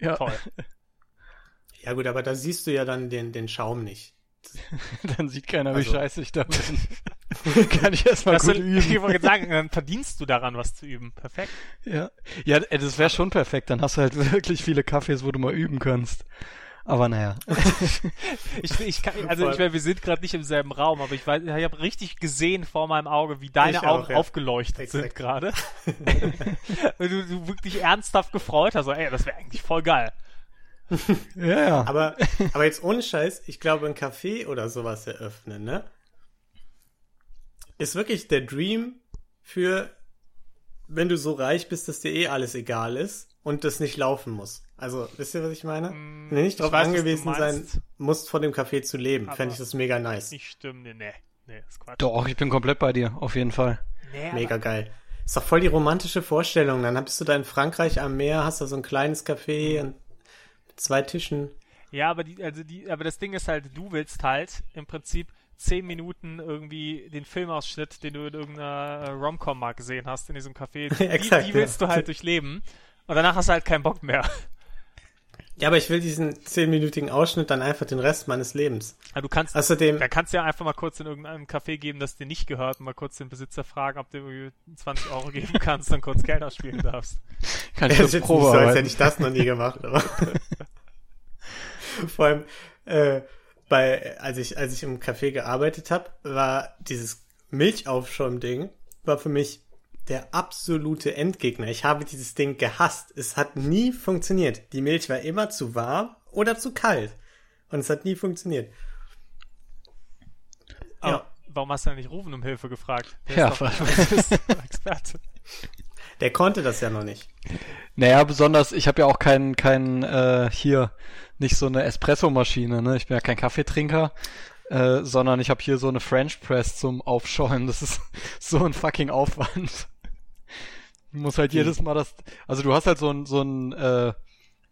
ja, Toll. ja gut, aber da siehst du ja dann den, den Schaum nicht. dann sieht keiner, wie Also- scheiße ich da bin. Kann ich erstmal Das gut sind, üben. ich wollte sagen, dann verdienst du daran, was zu üben. Perfekt. Ja, ja äh, das wäre schon perfekt. Dann hast du halt wirklich viele Kaffees, wo du mal üben kannst. Aber naja. Ich, ich kann, also ich meine, wir sind gerade nicht im selben Raum, aber ich weiß, ich habe richtig gesehen vor meinem Auge, wie deine Ich auch, Augen ja. aufgeleuchtet sind Exakt. gerade. Weil du, du wirklich ernsthaft gefreut hast, so, ey, das wäre eigentlich voll geil. Ja, ja. Aber, aber jetzt ohne Scheiß, ich glaube, ein Café oder sowas eröffnen, ne? Ist wirklich der Dream für, wenn du so reich bist, dass dir eh alles egal ist und das nicht laufen muss. Also, wisst ihr, was ich meine? Mm, wenn du nicht du angewiesen sein musst, von dem Café zu leben, fände ich das mega nice. Nicht stimmen, nee, nee, nee, ist Quatsch. Doch, ich bin komplett bei dir, auf jeden Fall. Nee, Mega geil. Ist doch voll die romantische Vorstellung. Dann bist du da in Frankreich am Meer, hast da so ein kleines Café und mit zwei Tischen. Ja, aber die, also die, aber das Ding ist halt, du willst halt im Prinzip zehn Minuten irgendwie den Filmausschnitt, den du in irgendeiner äh, Romcom mal gesehen hast in diesem Café, die, Exakt, die willst ja. du halt durchleben. Und danach hast du halt keinen Bock mehr. Ja, aber ich will diesen zehnminütigen Ausschnitt dann einfach den Rest meines Lebens. Ja, du kannst, Außerdem, da kannst du ja einfach mal kurz in irgendeinem Café geben, das dir nicht gehört und mal kurz den Besitzer fragen, ob du irgendwie 20 Euro geben kannst und kurz Geld ausspielen darfst. Kann ich das ist jetzt nicht Probe so, als hätte ich das noch nie gemacht, aber vor allem äh, bei als ich als ich im Café gearbeitet habe, war dieses Milchaufschäum-Ding war für mich der absolute Endgegner. Ich habe dieses Ding gehasst. Es hat nie funktioniert. Die Milch war immer zu warm oder zu kalt und es hat nie funktioniert. Aber Ja. warum hast du denn nicht Rufen um Hilfe gefragt? Der Ja, ist doch, Experte. Der konnte das ja noch nicht. Naja, besonders, ich habe ja auch keinen, keinen, äh, hier, nicht so eine Espresso-Maschine, ne? Ich bin ja kein Kaffeetrinker, äh, sondern ich habe hier so eine French Press zum Aufschäumen. Das ist so ein fucking Aufwand. Du musst halt jedes Mal das, also du hast halt so ein, so ein, äh,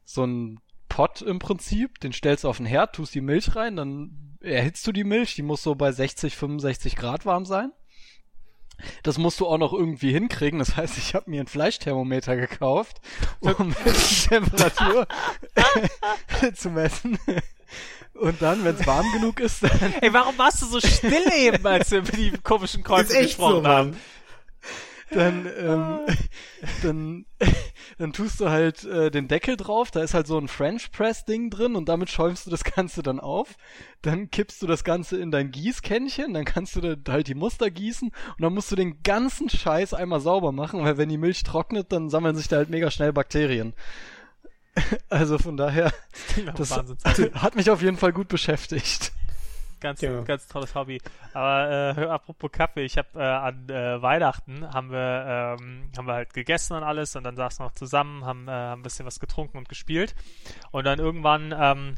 so ein Pot im Prinzip, den stellst du auf den Herd, tust die Milch rein, dann erhitzt du die Milch, die muss so bei 60, 65 Grad warm sein. Das musst du auch noch irgendwie hinkriegen. Das heißt, ich habe mir ein Fleischthermometer gekauft, um die Temperatur zu messen. Und dann, wenn es warm genug ist, dann, Ey, warum warst du so still eben, als wir über die komischen Kreuze gesprochen haben? Dann, ähm, dann, dann tust du halt äh, den Deckel drauf. Da ist halt so ein French Press Ding drin und damit schäumst du das Ganze dann auf. Dann kippst du das Ganze in dein Gießkännchen, dann kannst du da halt die Muster gießen und dann musst du den ganzen Scheiß einmal sauber machen, weil wenn die Milch trocknet, dann sammeln sich da halt mega schnell Bakterien. Also von daher, das Wahnsinn. hat mich auf jeden Fall gut beschäftigt. Ganz, Ja. ganz tolles Hobby. Aber äh, apropos Kaffee, ich habe äh, an äh, Weihnachten haben wir ähm, haben wir halt gegessen und alles und dann saßen wir noch zusammen, haben, äh, haben ein bisschen was getrunken und gespielt und dann irgendwann ähm,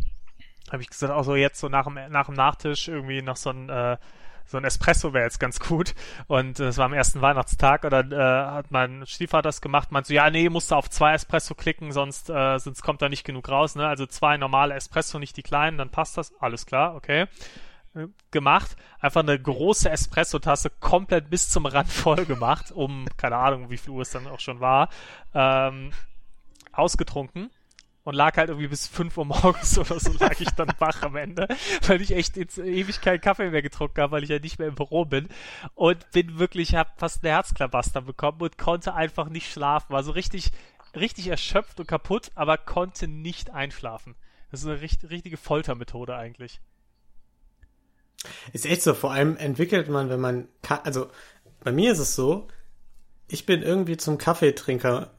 habe ich gesagt, auch so jetzt so nach dem nach dem Nachtisch irgendwie noch so ein äh, so ein Espresso wäre jetzt ganz gut. Und äh, es war am ersten Weihnachtstag und dann äh, hat mein Stiefvater das gemacht, meinte so, ja, nee, musst du auf zwei Espresso klicken, sonst, äh, sonst kommt da nicht genug raus, ne? Also zwei normale Espresso, nicht die kleinen, dann passt das. Alles klar, okay. Gemacht, einfach eine große Espresso-Tasse komplett bis zum Rand voll gemacht, um, keine Ahnung, wie viel Uhr es dann auch schon war, ähm, ausgetrunken und lag halt irgendwie bis 5 Uhr morgens oder so lag ich dann wach am Ende, weil ich echt jetzt ewig keinen Kaffee mehr getrunken habe, weil ich ja nicht mehr im Büro bin und bin wirklich, hab fast eine Herzklabaster bekommen und konnte einfach nicht schlafen, war so richtig, richtig erschöpft und kaputt, aber konnte nicht einschlafen. Das ist eine richt richtige Foltermethode eigentlich. Ist echt so, vor allem entwickelt man, wenn man, Ka also bei mir ist es so, ich bin irgendwie zum Kaffeetrinker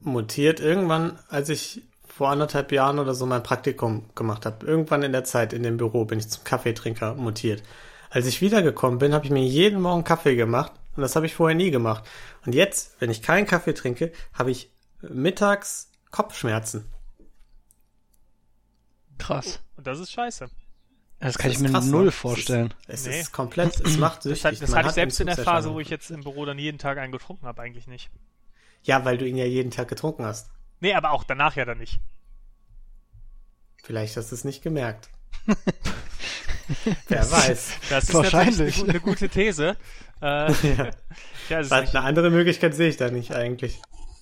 mutiert, irgendwann, als ich vor anderthalb Jahren oder so mein Praktikum gemacht habe. Irgendwann in der Zeit in dem Büro bin ich zum Kaffeetrinker mutiert. Als ich wiedergekommen bin, habe ich mir jeden Morgen Kaffee gemacht und das habe ich vorher nie gemacht. Und jetzt, wenn ich keinen Kaffee trinke, habe ich mittags Kopfschmerzen. Krass. Und das ist scheiße. Das kann Das ich mir krass, null ne? vorstellen. Es ist, Nee. es ist komplett, es macht Das, süchtig. hat, das Man hatte ich selbst in der Phase, wo ich jetzt im Büro dann jeden Tag einen getrunken habe, eigentlich nicht. Ja, weil du ihn ja jeden Tag getrunken hast. Nee, aber auch danach ja dann nicht. Vielleicht hast du es nicht gemerkt. Wer weiß. Das ist Wahrscheinlich. natürlich eine, eine gute These. Äh, Ja. ja, eine andere Möglichkeit sehe ich da nicht eigentlich.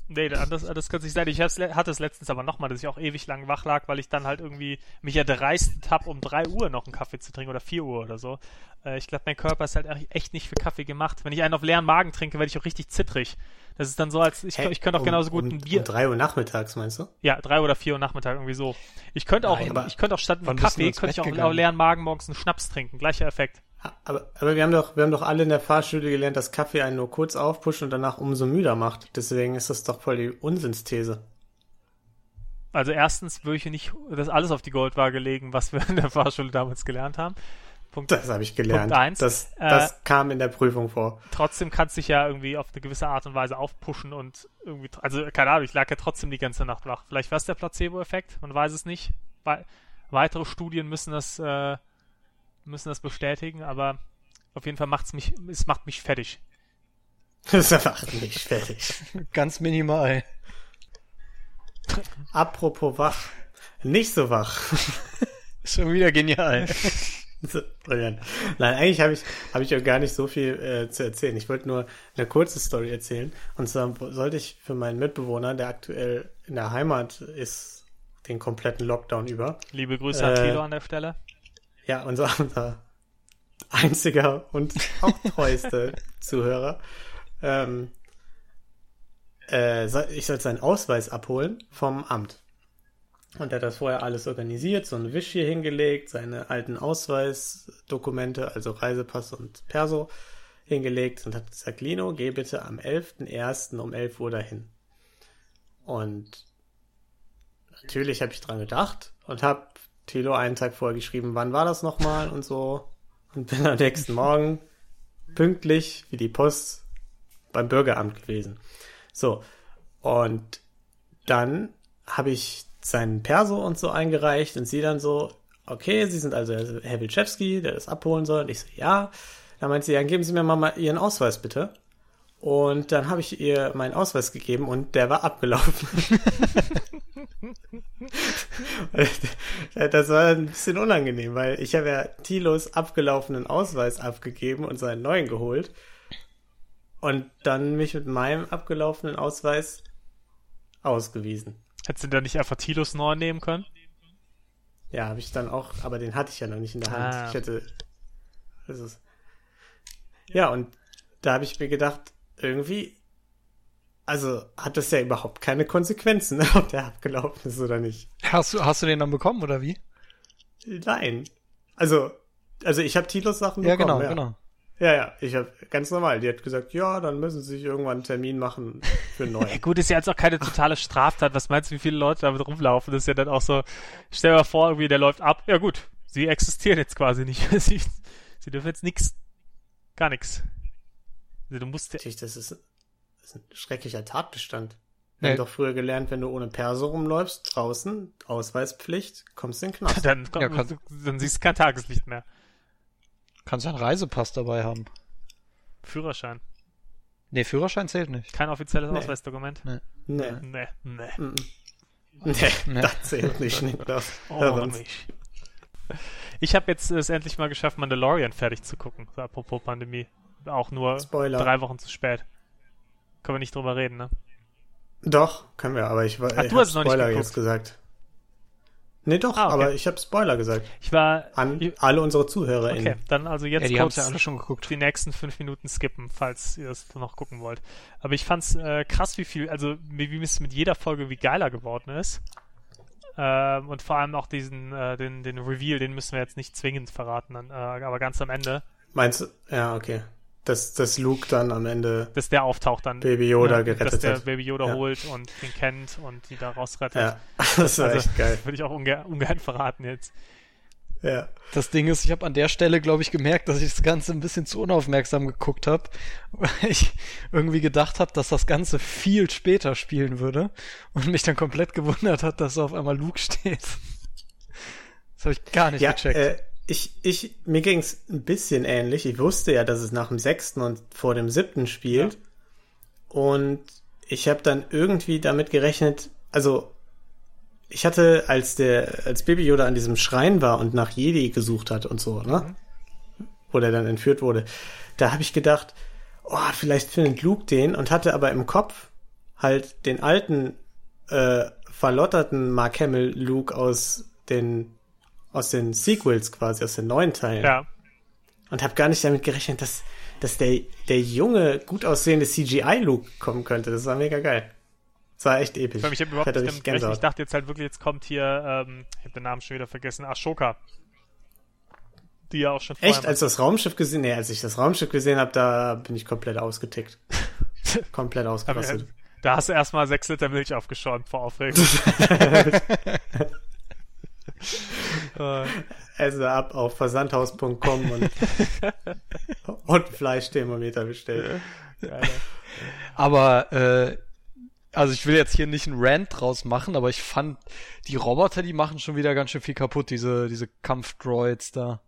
Nee, das, das kann es nicht sein. Ich hatte es letztens aber nochmal, dass ich auch ewig lang wach lag, weil ich dann halt irgendwie mich erdreistet habe, um 3 Uhr noch einen Kaffee zu trinken oder 4 Uhr oder so. Äh, ich glaube, mein Körper ist halt echt nicht für Kaffee gemacht. Wenn ich einen auf leeren Magen trinke, werde ich auch richtig zittrig. Das ist dann so, als ich, Hä? ich könnte auch um, genauso gut um, ein Bier. Um drei Uhr nachmittags, meinst du? Ja, drei oder vier Uhr Nachmittag irgendwie so. Ich könnte auch, Nein, ich könnte auch statt einem Kaffee, könnte ich auch auf leeren Magen morgens einen Schnaps trinken. Gleicher Effekt. Aber, aber wir haben doch, wir haben doch alle in der Fahrschule gelernt, dass Kaffee einen nur kurz aufpusht und danach umso müder macht. Deswegen ist das doch voll die Unsinnsthese. Also erstens würde ich nicht das alles auf die Goldwaage legen, was wir in der Fahrschule damals gelernt haben. Punkt. Das habe ich gelernt. Punkt eins. Das, Äh, das kam in der Prüfung vor. Trotzdem kannst du dich ja irgendwie auf eine gewisse Art und Weise aufpushen und irgendwie, also keine Ahnung, ich lag ja trotzdem die ganze Nacht wach. Vielleicht war es der Placebo-Effekt, man weiß es nicht. Wei- weitere Studien müssen das, äh, müssen das bestätigen, aber auf jeden Fall macht's mich, es macht mich fertig. Das ist einfach nicht fertig. Ganz minimal. Apropos wach. Nicht so wach. Schon wieder genial. So, Brillant. Nein, eigentlich habe ich, hab ich auch gar nicht so viel äh, zu erzählen. Ich wollte nur eine kurze Story erzählen. Und zwar sollte ich für meinen Mitbewohner, der aktuell in der Heimat ist, den kompletten Lockdown über. Liebe Grüße an Äh, Tilo an der Stelle. Ja, unser, unser einziger und auch treueste Zuhörer. Ähm, äh, ich soll seinen Ausweis abholen vom Amt. Und er hat das vorher alles organisiert, so einen Wisch hier hingelegt, seine alten Ausweisdokumente, also Reisepass und Perso, hingelegt und hat gesagt, Lino, geh bitte am 11.01. um 11 Uhr dahin. Und natürlich habe ich dran gedacht und habe Tilo einen Tag vorher geschrieben, wann war das nochmal und so. Und bin am nächsten Morgen pünktlich wie die Post beim Bürgeramt gewesen. So, und dann habe ich seinen Perso und so eingereicht und sie dann so, okay, Sie sind also Herr Wilczewski, der das abholen soll. Und ich so, ja. Dann meint sie, ja, geben Sie mir mal, mal Ihren Ausweis bitte. Und dann habe ich ihr meinen Ausweis gegeben und der war abgelaufen. das war ein bisschen unangenehm, weil ich habe ja Tilos abgelaufenen Ausweis abgegeben und seinen neuen geholt. Und dann mich mit meinem abgelaufenen Ausweis ausgewiesen. Hättest du da nicht einfach Tilos neu nehmen können? Ja, habe ich dann auch, aber den hatte ich ja noch nicht in der Hand. Ah. Ich hätte. Ist, ja, und da habe ich mir gedacht, irgendwie, also hat das ja überhaupt keine Konsequenzen, ob der abgelaufen ist oder nicht. Hast du, hast du den dann bekommen oder wie? Nein. Also, also ich habe Tilos Sachen Ja, bekommen. genau, genau. Ja, ja, ich habe ganz normal. Die hat gesagt, ja, dann müssen sie sich irgendwann einen Termin machen für einen Ja, gut, ist ja jetzt auch keine totale Straftat. Was meinst du, wie viele Leute damit rumlaufen? Das ist ja dann auch so, stell dir mal vor, irgendwie, der läuft ab. Ja gut, sie existieren jetzt quasi nicht. Sie, sie dürfen jetzt nix, gar nichts. Also du musst ja, Natürlich, das ist, das ist ein schrecklicher Tatbestand. Nee. Wir haben doch früher gelernt, wenn du ohne Perso rumläufst, draußen, Ausweispflicht, kommst du in den Knast. dann, Ja, kann- dann siehst du kein Tageslicht mehr. Kannst ja einen Reisepass dabei haben. Führerschein. Nee, Führerschein zählt nicht. Kein offizielles Nee. Ausweisdokument. Nee, Nee, nee. mm, nee, Nee. das zählt nicht, Niklas. Oh, mich. Ich habe jetzt es endlich mal geschafft, Mandalorian fertig zu gucken. Apropos Pandemie. Auch nur Spoiler. drei Wochen zu spät. Können wir nicht drüber reden, ne? Doch, können wir, aber ich, war- Ach, ich du hast es noch nicht Spoiler geguckt. jetzt gesagt. Nee, doch, Ah, okay. aber ich habe Spoiler gesagt. Ich war. An ich- alle unsere ZuhörerInnen. Okay, dann also jetzt Ja, die haben kurz ja alle schon geguckt. die nächsten fünf Minuten skippen, falls ihr es noch gucken wollt. Aber ich fand's äh, krass, wie viel, also wie, wie es mit jeder Folge wie geiler geworden ist. Ähm, und vor allem auch diesen, äh, den, den Reveal, den müssen wir jetzt nicht zwingend verraten, dann, äh, aber ganz am Ende, Meinst du? Ja, okay. Dass, dass Luke dann am Ende dass der auftaucht dann. Baby Yoda ne, gerettet Dass der hat. Baby Yoda Ja. holt und ihn kennt und die da rausrettet. Ja, das war Also, echt geil. Würde ich auch unge ungern verraten jetzt. Ja. Das Ding ist, ich habe an der Stelle, glaube ich, gemerkt, dass ich das Ganze ein bisschen zu unaufmerksam geguckt habe, weil ich irgendwie gedacht habe, dass das Ganze viel später spielen würde und mich dann komplett gewundert hat, dass auf einmal Luke steht. Das habe ich gar nicht Ja, gecheckt. äh, ich, ich, mir ging's ein bisschen ähnlich. Ich wusste ja, dass es nach dem sechsten und vor dem siebten spielt. Und ich habe dann irgendwie damit gerechnet, also ich hatte, als der, als Baby Yoda an diesem Schrein war und nach Jedi gesucht hat und so, ne? Wo der dann entführt wurde, da habe ich gedacht, oh, vielleicht findet Luke den und hatte aber im Kopf halt den alten, äh, verlotterten Mark Hamill Luke aus den aus den Sequels quasi, aus den neuen Teilen. Ja. Und habe gar nicht damit gerechnet, dass, dass der, der junge, gut aussehende CGI-Luke kommen könnte. Das war mega geil. Das war echt episch. Vor allem, ich habe überhaupt hatte nicht damit. Ich dachte jetzt halt wirklich, jetzt kommt hier, ähm, ich habe den Namen schon wieder vergessen, Ashoka. Die ja auch schon vorher Echt, als das Raumschiff gesehen, nee, als ich das Raumschiff gesehen habe, da bin ich komplett ausgetickt. komplett ausgerastet. äh, da hast du erstmal sechs Liter Milch aufgeschäumt vor Aufregung. Also ab auf versandhaus.com und, und Fleischthermometer bestellt. geil. Aber, äh, also ich will jetzt hier nicht einen Rant draus machen, aber ich fand, die Roboter, die machen schon wieder ganz schön viel kaputt, diese, diese Kampfdroids da.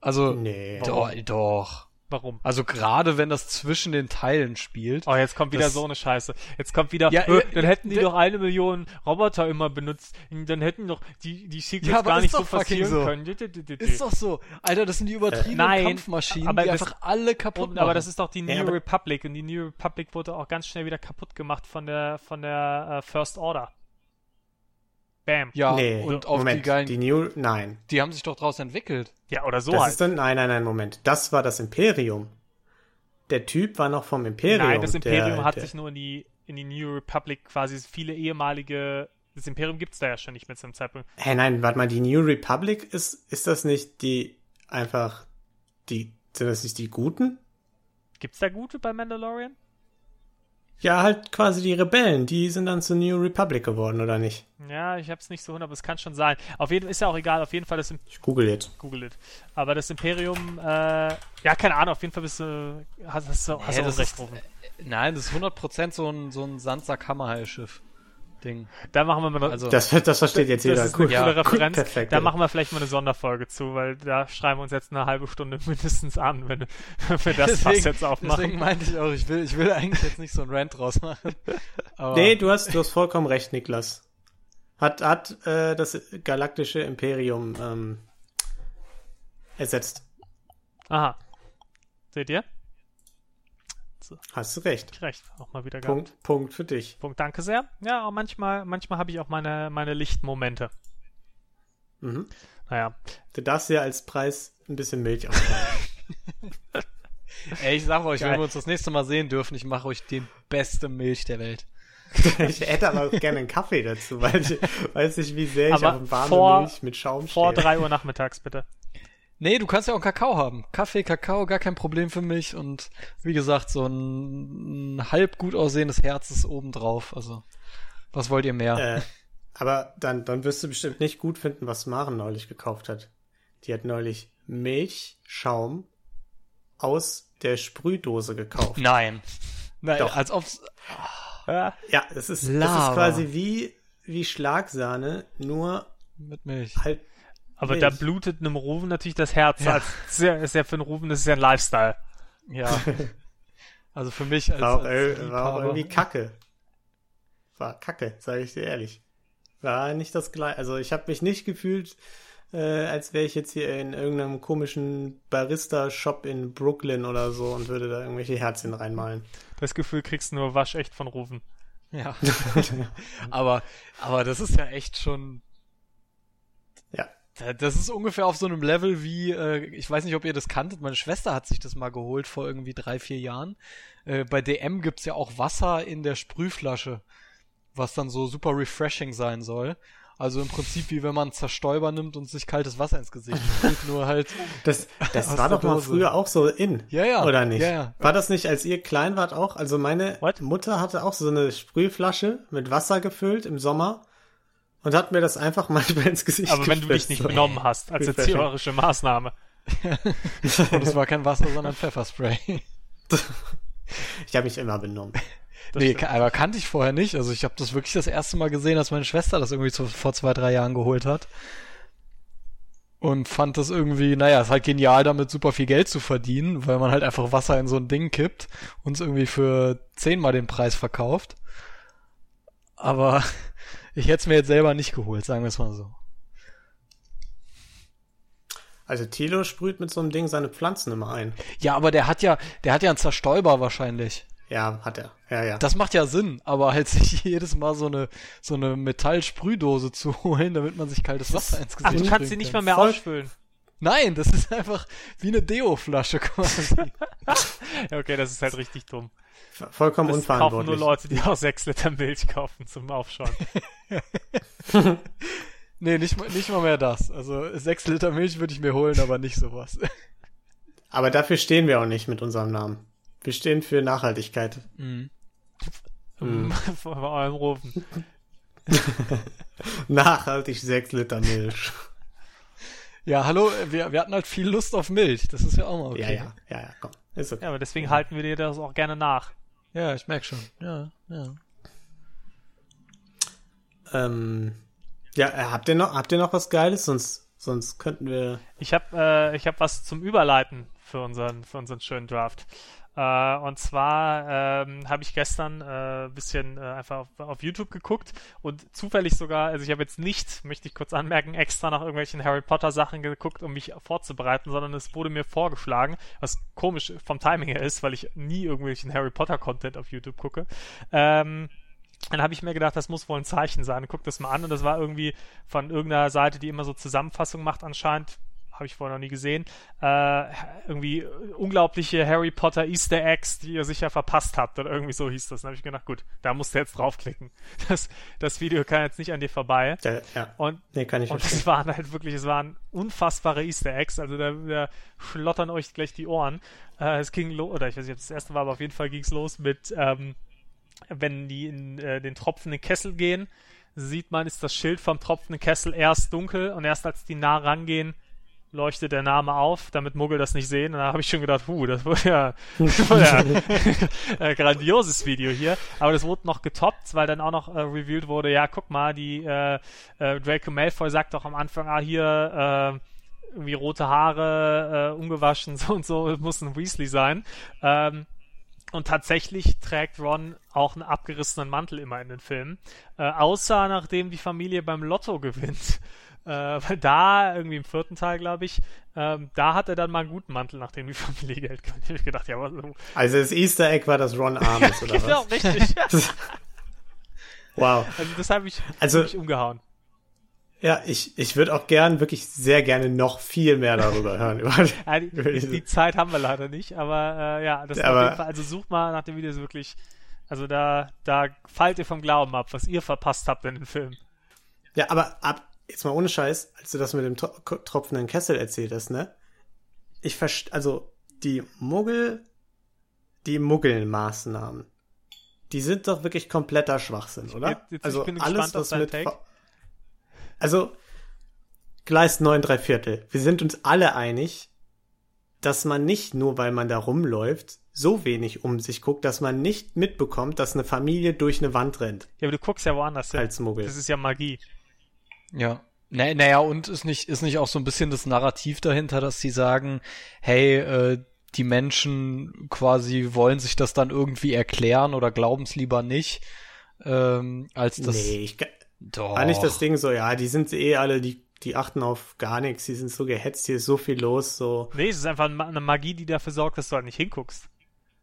Also, Nee. doch, doch. Warum? Also gerade wenn das zwischen den Teilen spielt. Oh, jetzt kommt wieder Das- so eine Scheiße. Jetzt kommt wieder, Ja, äh, äh, dann hätten die äh, doch eine Million Roboter immer benutzt. Dann hätten doch die, die Sequels Ja, gar nicht so passieren so. können. D- d- d- d- Ist doch so. Alter, das sind die übertriebenen Nein, Kampfmaschinen, aber die das- einfach alle kaputt Und, machen. aber das ist doch die New Ja, Republic und die New Republic wurde auch ganz schnell wieder kaputt gemacht von der von der äh, First Order. Bam. Ja, nee, und auf Moment, die geilen, die New, nein. die haben sich doch draus entwickelt. Ja, oder so das halt. ist dann, nein, nein, nein, Moment. Das war das Imperium. Der Typ war noch vom Imperium. Nein, das Imperium der, hat der, sich nur in die, in die New Republic quasi viele ehemalige. Das Imperium gibt's da ja schon nicht mehr zum Zeitpunkt. Hä, nein, warte mal, die New Republic ist, ist das nicht die, einfach, die, sind das nicht die Guten? Gibt's da gute bei Mandalorian? Ja, halt quasi die Rebellen, die sind dann zur New Republic geworden, oder nicht? Ja, ich hab's nicht so 100, aber es kann schon sein. Auf jeden Fall ist ja auch egal, auf jeden Fall das Im Ich google jetzt. Google it. Aber das Imperium, äh, ja, keine Ahnung, auf jeden Fall bist du, hast, hast, du- hast Hä, du recht, ist- Rufen. Nein, das ist 100% so ein, so ein Sandsack-Hammerhai-Schiff. Ding. Da machen wir mal noch, Also, Das, das versteht jetzt jeder. das ist eine Ja, coole gut, Referenz. perfekt, da ja. machen wir vielleicht mal eine Sonderfolge zu, weil da schreiben wir uns jetzt eine halbe Stunde mindestens an, wenn, wenn wir das Fass jetzt aufmachen. Deswegen meinte ich auch, ich will, ich will eigentlich jetzt nicht so einen Rant draus machen. Aber Nee, du hast, du hast vollkommen recht, Niklas. Hat, hat äh, das galaktische Imperium ähm, ersetzt. Aha. Seht ihr? Hast du recht. Recht, auch mal wieder gehabt. Punkt, Punkt für dich. Punkt, danke sehr. Ja, aber manchmal, manchmal habe ich auch meine, meine Lichtmomente. Mhm. Naja, Du darfst ja als Preis ein bisschen Milch auftragen. ey, ich sag euch, Geil. wenn wir uns das nächste Mal sehen dürfen, ich mache euch die beste Milch der Welt. ich hätte aber auch gerne einen Kaffee dazu, weil ich weiß nicht, wie sehr ich Aber auf warme vor- Milch mit Schaum vor stehe. drei Uhr nachmittags bitte. Nee, du kannst ja auch einen Kakao haben. Kaffee, Kakao, gar kein Problem für mich. Und wie gesagt, so ein, ein halb gut aussehendes Herz ist obendrauf. Also, was wollt ihr mehr? Äh, aber dann, dann wirst du bestimmt nicht gut finden, was Maren neulich gekauft hat. Die hat neulich Milchschaum aus der Sprühdose gekauft. Nein. Nein, Doch. als ob's. Ja, Ja, das ist, Lava. ist quasi wie, wie Schlagsahne, nur Mit Milch. halt. Aber Milch. da blutet einem Rufen natürlich das Herz. Ja. Als, ist, ja, ist ja für einen Rufen, das ist ja ein Lifestyle. Ja. Also für mich als, War auch, als äh, war auch Liebhaber- irgendwie kacke. War kacke, sage ich dir ehrlich. War nicht das gleiche. Also ich habe mich nicht gefühlt, äh, als wäre ich jetzt hier in irgendeinem komischen Barista-Shop in Brooklyn oder so und würde da irgendwelche Herzchen reinmalen. Das Gefühl kriegst du nur waschecht von Rufen. Ja. aber, aber das ist ja echt schon. Das ist ungefähr auf so einem Level wie, äh, ich weiß nicht, ob ihr das kanntet, meine Schwester hat sich das mal geholt vor irgendwie drei, vier Jahren. Äh, bei DM gibt's ja auch Wasser in der Sprühflasche, was dann so super refreshing sein soll. Also im Prinzip wie wenn man Zerstäuber nimmt und sich kaltes Wasser ins Gesicht sprüht, nur halt. Das, das war doch mal früher auch so in. Ja, ja. Oder nicht? Ja, ja. War das nicht, als ihr klein wart auch? Also meine What? Mutter hatte auch so eine Sprühflasche mit Wasser gefüllt im Sommer und hat mir das einfach manchmal ins Gesicht Aber wenn du dich nicht benommen hast, als erzieherische Maßnahme. Und es war kein Wasser, sondern Pfefferspray. Ich habe mich immer benommen. Das nee, stimmt. aber kannte ich vorher nicht. Also ich habe das wirklich das erste Mal gesehen, als meine Schwester das irgendwie so vor zwei, drei Jahren geholt hat. Und fand das irgendwie, naja, ist halt genial, damit super viel Geld zu verdienen, weil man halt einfach Wasser in so ein Ding kippt und es irgendwie für zehnmal den Preis verkauft. Aber ich hätte es mir jetzt selber nicht geholt, sagen wir es mal so. Also Tilo sprüht mit so einem Ding seine Pflanzen immer ein. Ja, aber der hat ja, der hat ja einen Zerstäuber wahrscheinlich. Ja, hat er. Ja, ja. Das macht ja Sinn, aber halt sich jedes Mal so eine, so eine Metallsprühdose zu holen, damit man sich kaltes Wasser ins Gesicht Ach, du kannst sie nicht mal mehr Voll- ausfüllen. Nein, das ist einfach wie eine Deo-Flasche quasi. Okay, das ist halt richtig dumm. Vollkommen Das kaufen nur unverantwortlich. Leute, die auch 6 Liter Milch kaufen zum Aufschauen. nee, nicht mal, nicht mal mehr das. Also sechs Liter Milch würde ich mir holen, aber nicht sowas. Aber dafür stehen wir auch nicht mit unserem Namen. Wir stehen für Nachhaltigkeit. Mhm. Mhm. Von eurem Rufen. Nachhaltig 6 Liter Milch. Ja, hallo, wir, wir hatten halt viel Lust auf Milch. Das ist ja auch mal okay. Ja, ja, ja, ja, komm. Ist okay. Ja, aber deswegen halten wir dir das auch gerne nach. Ja, ich merk schon. Ja, ja. Ähm, ja, äh, habt ihr noch, habt ihr noch was Geiles? Sonst, sonst könnten wir. Ich habe äh, ich hab was zum Überleiten für unseren, für unseren schönen Draft. Äh, und zwar ähm, habe ich gestern ein äh, bisschen äh, einfach auf, auf YouTube geguckt und zufällig sogar, also ich habe jetzt nicht, möchte ich kurz anmerken, extra nach irgendwelchen Harry Potter Sachen geguckt, um mich vorzubereiten, sondern es wurde mir vorgeschlagen, was komisch vom Timing her ist, weil ich nie irgendwelchen Harry Potter Content auf YouTube gucke. Ähm, dann habe ich mir gedacht, das muss wohl ein Zeichen sein. Guck das mal an und das war irgendwie von irgendeiner Seite, die immer so Zusammenfassung macht anscheinend habe ich vorher noch nie gesehen, äh, irgendwie unglaubliche Harry Potter Easter Eggs, die ihr sicher verpasst habt oder irgendwie so hieß das. Dann habe ich gedacht, gut, da musst du jetzt draufklicken. Das, das Video kann jetzt nicht an dir vorbei. Ja, ja. Und, Nee, kann ich und verstehen. es waren halt wirklich, es waren unfassbare Easter Eggs, also da, da schlottern euch gleich die Ohren. Äh, es ging los, oder ich weiß nicht, ob das erste war, aber auf jeden Fall ging es los mit, ähm, wenn die in äh, den tropfenden Kessel gehen, sieht man, ist das Schild vom tropfenden Kessel erst dunkel und erst als die nah rangehen, leuchtet der Name auf, damit Muggel das nicht sehen. Und da habe ich schon gedacht, huh, das wurde ja, das wurde ja äh, grandioses Video hier. Aber das wurde noch getoppt, weil dann auch noch äh, revealed wurde, ja, guck mal, die äh, äh, Draco Malfoy sagt doch am Anfang, ah, hier äh, irgendwie rote Haare, äh, ungewaschen, so und so, muss ein Weasley sein. Ähm, und tatsächlich trägt Ron auch einen abgerissenen Mantel immer in den Filmen. Äh, außer nachdem die Familie beim Lotto gewinnt. Äh, weil da, irgendwie im vierten Teil, glaube ich, ähm, da hat er dann mal einen guten Mantel, nachdem die Familie Geld gewinnt. Ich habe gedacht, ja, was, Also das Easter Egg war, dass Ron arm ist, oder genau, was? richtig. Ja. Wow. Also das habe ich, Also- hab ich umgehauen. Ja, ich, ich würde auch gern, wirklich sehr gerne noch viel mehr darüber hören. Ja, die, diese- die Zeit haben wir leider nicht, aber äh, ja, das ist Aber- auf jeden Fall, also sucht mal nach dem Video ist wirklich, also da, da fallt ihr vom Glauben ab, was ihr verpasst habt in den Film. Ja, aber ab, jetzt mal ohne Scheiß, als du das mit dem tro tropfenden Kessel erzählt hast, ne? Ich verstehe, also die Muggel, die Muggelmaßnahmen, die sind doch wirklich kompletter Schwachsinn, oder? jetzt- jetzt- also alles, was mit, Take. Also Gleis 9 3 Viertel. Wir sind uns alle einig, dass man nicht nur, weil man da rumläuft, so wenig um sich guckt, dass man nicht mitbekommt, dass eine Familie durch eine Wand rennt Ja, aber du guckst ja woanders hin. als Muggel. Das ist ja Magie. Ja. Na, naja, und ist nicht, ist nicht auch so ein bisschen das Narrativ dahinter, dass sie sagen, hey, äh, die Menschen quasi wollen sich das dann irgendwie erklären oder glauben es lieber nicht, ähm, als das. nee, ich, Doch. War nicht das Ding so, ja, die sind eh alle, die, die achten auf gar nichts, die sind so gehetzt, hier ist so viel los, so. Nee, es ist einfach eine Magie, die dafür sorgt, dass du halt nicht hinguckst.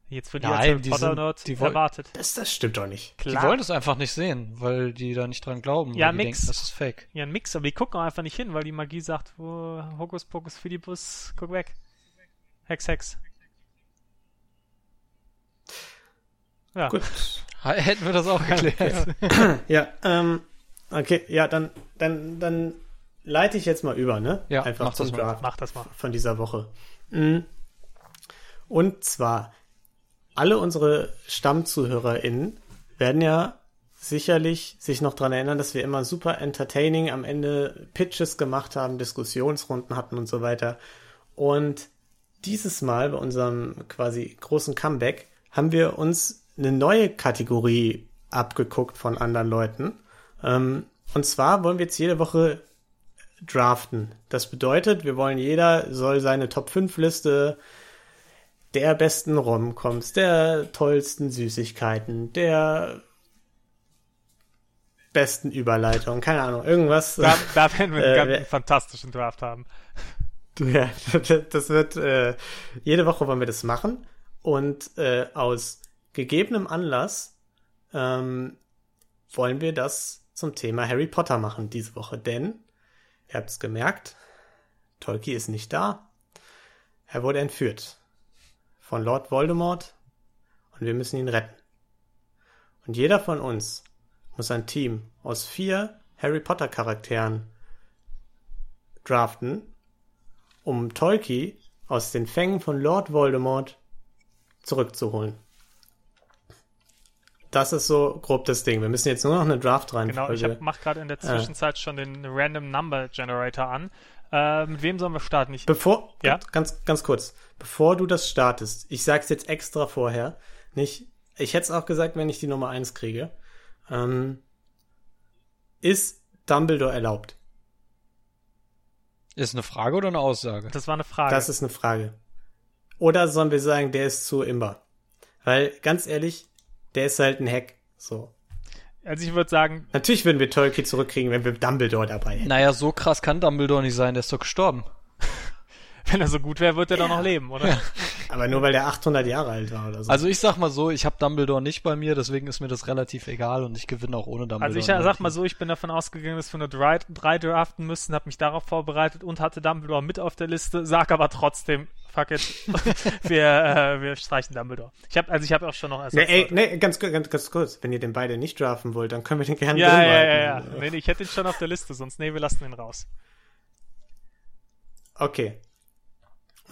Jetzt für die Nein, als Harry die sind- Nerd die erwartet. Das, das stimmt doch nicht. Die Klar. wollen es einfach nicht sehen, weil die da nicht dran glauben. Ja, die nix. denken, das ist fake. Ja, ein Mix, aber die gucken auch einfach nicht hin, weil die Magie sagt, oh, Hokus Pokus Fidibus, guck weg. Hex, Hex. Ja, Gut. Hätten wir das auch geklärt. Ja, ähm, okay, ja, dann, dann, dann leite ich jetzt mal über, ne? Ja, Einfach mach zum das mal. Mach das mal. von dieser Woche. Mhm. Und zwar, alle unsere StammzuhörerInnen werden ja sicherlich sich noch dran erinnern, dass wir immer super entertaining am Ende Pitches gemacht haben, Diskussionsrunden hatten und so weiter. Und dieses Mal bei unserem quasi großen Comeback haben wir uns eine neue Kategorie abgeguckt von anderen Leuten. Ähm, und zwar wollen wir jetzt jede Woche draften. Das bedeutet, wir wollen jeder soll seine Top 5 Liste der besten Romcoms, der tollsten Süßigkeiten, der besten Überleitung, keine Ahnung, irgendwas. Da, da werden wir einen Äh, ganz fantastischen Draft haben. Ja, das wird, äh, jede Woche wollen wir das machen und äh, aus gegebenem Anlass ähm, wollen wir das zum Thema Harry Potter machen diese Woche, denn ihr habt es gemerkt, Tolkien ist nicht da. Er wurde entführt von Lord Voldemort und wir müssen ihn retten. Und jeder von uns muss ein Team aus vier Harry Potter Charakteren draften, um Tolkien aus den Fängen von Lord Voldemort zurückzuholen. Das ist so grob das Ding. Wir müssen jetzt nur noch eine draft rein. Genau, ich mache gerade in der Äh. Zwischenzeit schon den Random Number Generator an. Äh, mit wem sollen wir starten? Ich, Bevor, Ja? ganz, ganz kurz, bevor du das startest, ich sag's jetzt extra vorher, nicht, ich hätte es auch gesagt, wenn ich die Nummer 1 kriege, ähm, ist Dumbledore erlaubt? Ist eine Frage oder eine Aussage? das war eine Frage. Das ist eine Frage. Oder sollen wir sagen, der ist zu imber? Weil, ganz ehrlich, der ist halt ein Hack. So. also ich würde sagen, Natürlich würden wir Tolkien zurückkriegen, wenn wir Dumbledore dabei hätten. Naja, so krass kann Dumbledore nicht sein, der ist doch gestorben. Wenn er so gut wäre, wird er doch noch leben, oder? Aber nur weil der 800 Jahre alt war oder so. Also ich sag mal so, ich habe Dumbledore nicht bei mir, deswegen ist mir das relativ egal und ich gewinne auch ohne Dumbledore. Also ich sag mal so, ich bin davon ausgegangen, dass wir nur drei, drei draften müssen, habe mich darauf vorbereitet und hatte Dumbledore mit auf der Liste, sag aber trotzdem, fuck it, wir, äh, wir streichen Dumbledore. Ich habe also ich habe auch schon noch Nee, Ersatz. ey, nee, ganz, ganz, ganz kurz. Wenn ihr den beide nicht draften wollt, dann können wir den gerne ja, drin ja, ja, ja. behalten. Nee, nee, ich hätte ihn schon auf der Liste, sonst nee, wir lassen ihn raus. Okay.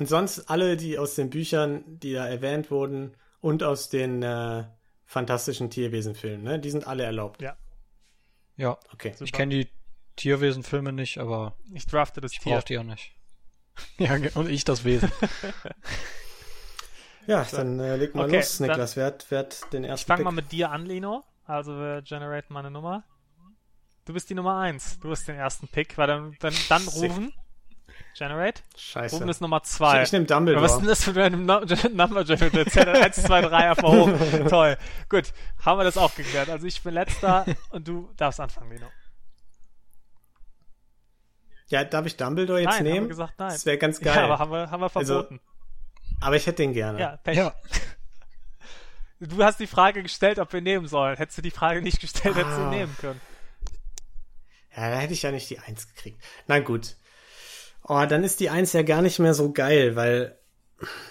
Und sonst alle, die aus den Büchern, die da erwähnt wurden und aus den äh, fantastischen Tierwesenfilmen, ne? Die sind alle erlaubt. Ja, Ja, Okay. ich super. kenne die Tierwesenfilme nicht, aber Ich drafte das ich Tier. brauche die auch nicht. Ja, und ich das Wesen. Ja, dann äh, leg mal Okay, los, Niklas. Wer hat, wer hat den Ich ersten fange Pick? mal mit dir an, Lino. Also wir generaten mal eine Nummer. Du bist die Nummer 1. Du hast den ersten Pick. Weil dann, dann, dann rufen. Generate. Scheiße. Rufen ist Nummer ich, 2. ich nehme Dumbledore. Was ist denn das für ein Number Generator? Zählt 1, 2, 3 einfach hoch. Toll. Gut. Haben wir das auch geklärt. Also ich bin letzter und du darfst anfangen, Lino. Ja, darf ich Dumbledore jetzt nein, haben nehmen? wir gesagt nein. Das wäre ganz geil. Ja, aber haben wir, haben wir Also, verboten. aber ich hätte den gerne. ja, Pech. ja, Du hast die Frage gestellt, ob wir nehmen sollen. Hättest du die Frage nicht gestellt, hättest du Ah. nehmen können. Ja, da hätte ich ja nicht die Eins gekriegt. Na gut. Oh, dann ist die Eins ja gar nicht mehr so geil, weil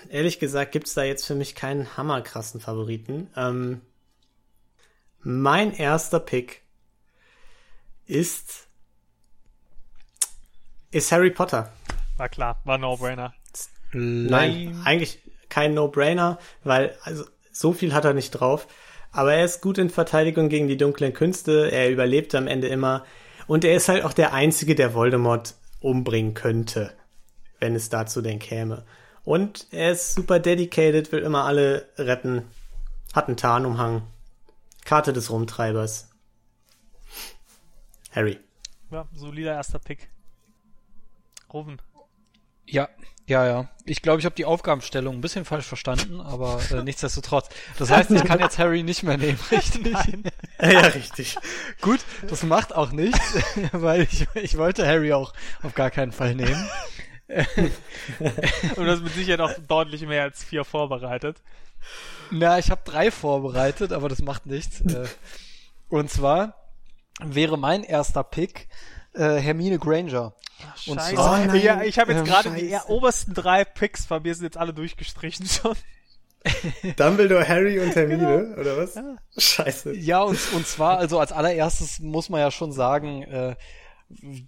ehrlich gesagt gibt's da jetzt für mich keinen hammerkrassen Favoriten. Ähm, mein erster Pick ist ist Harry Potter. War klar, war No-Brainer. Nein, eigentlich kein No-Brainer, weil also so viel hat er nicht drauf. Aber er ist gut in Verteidigung gegen die dunklen Künste. Er überlebt am Ende immer. Und er ist halt auch der Einzige, der Voldemort umbringen könnte, wenn es dazu denn käme. Und er ist super dedicated, will immer alle retten. Hat einen Tarnumhang. Karte des Rumtreibers. Harry. Ja, solider erster Pick. Rufen. ja, ja, ja. Ich glaube, ich habe die Aufgabenstellung ein bisschen falsch verstanden, aber äh, nichtsdestotrotz. Das heißt, ich kann jetzt Harry nicht mehr nehmen, richtig? ja, richtig. Gut, das macht auch nichts, weil ich, ich wollte Harry auch auf gar keinen Fall nehmen. Und du hast mit Sicherheit auch deutlich mehr als vier vorbereitet. Na, ich habe drei vorbereitet, aber das macht nichts. Äh, Und zwar wäre mein erster Pick äh, Hermine Granger. Und Scheiße. zwar- Oh nein. ja, ich habe jetzt Ähm, gerade die obersten drei Picks bei mir sind jetzt alle durchgestrichen schon. Dumbledore, Harry und Hermine, oder was? Scheiße. Ja, und, und zwar, also als allererstes muss man ja schon sagen, äh,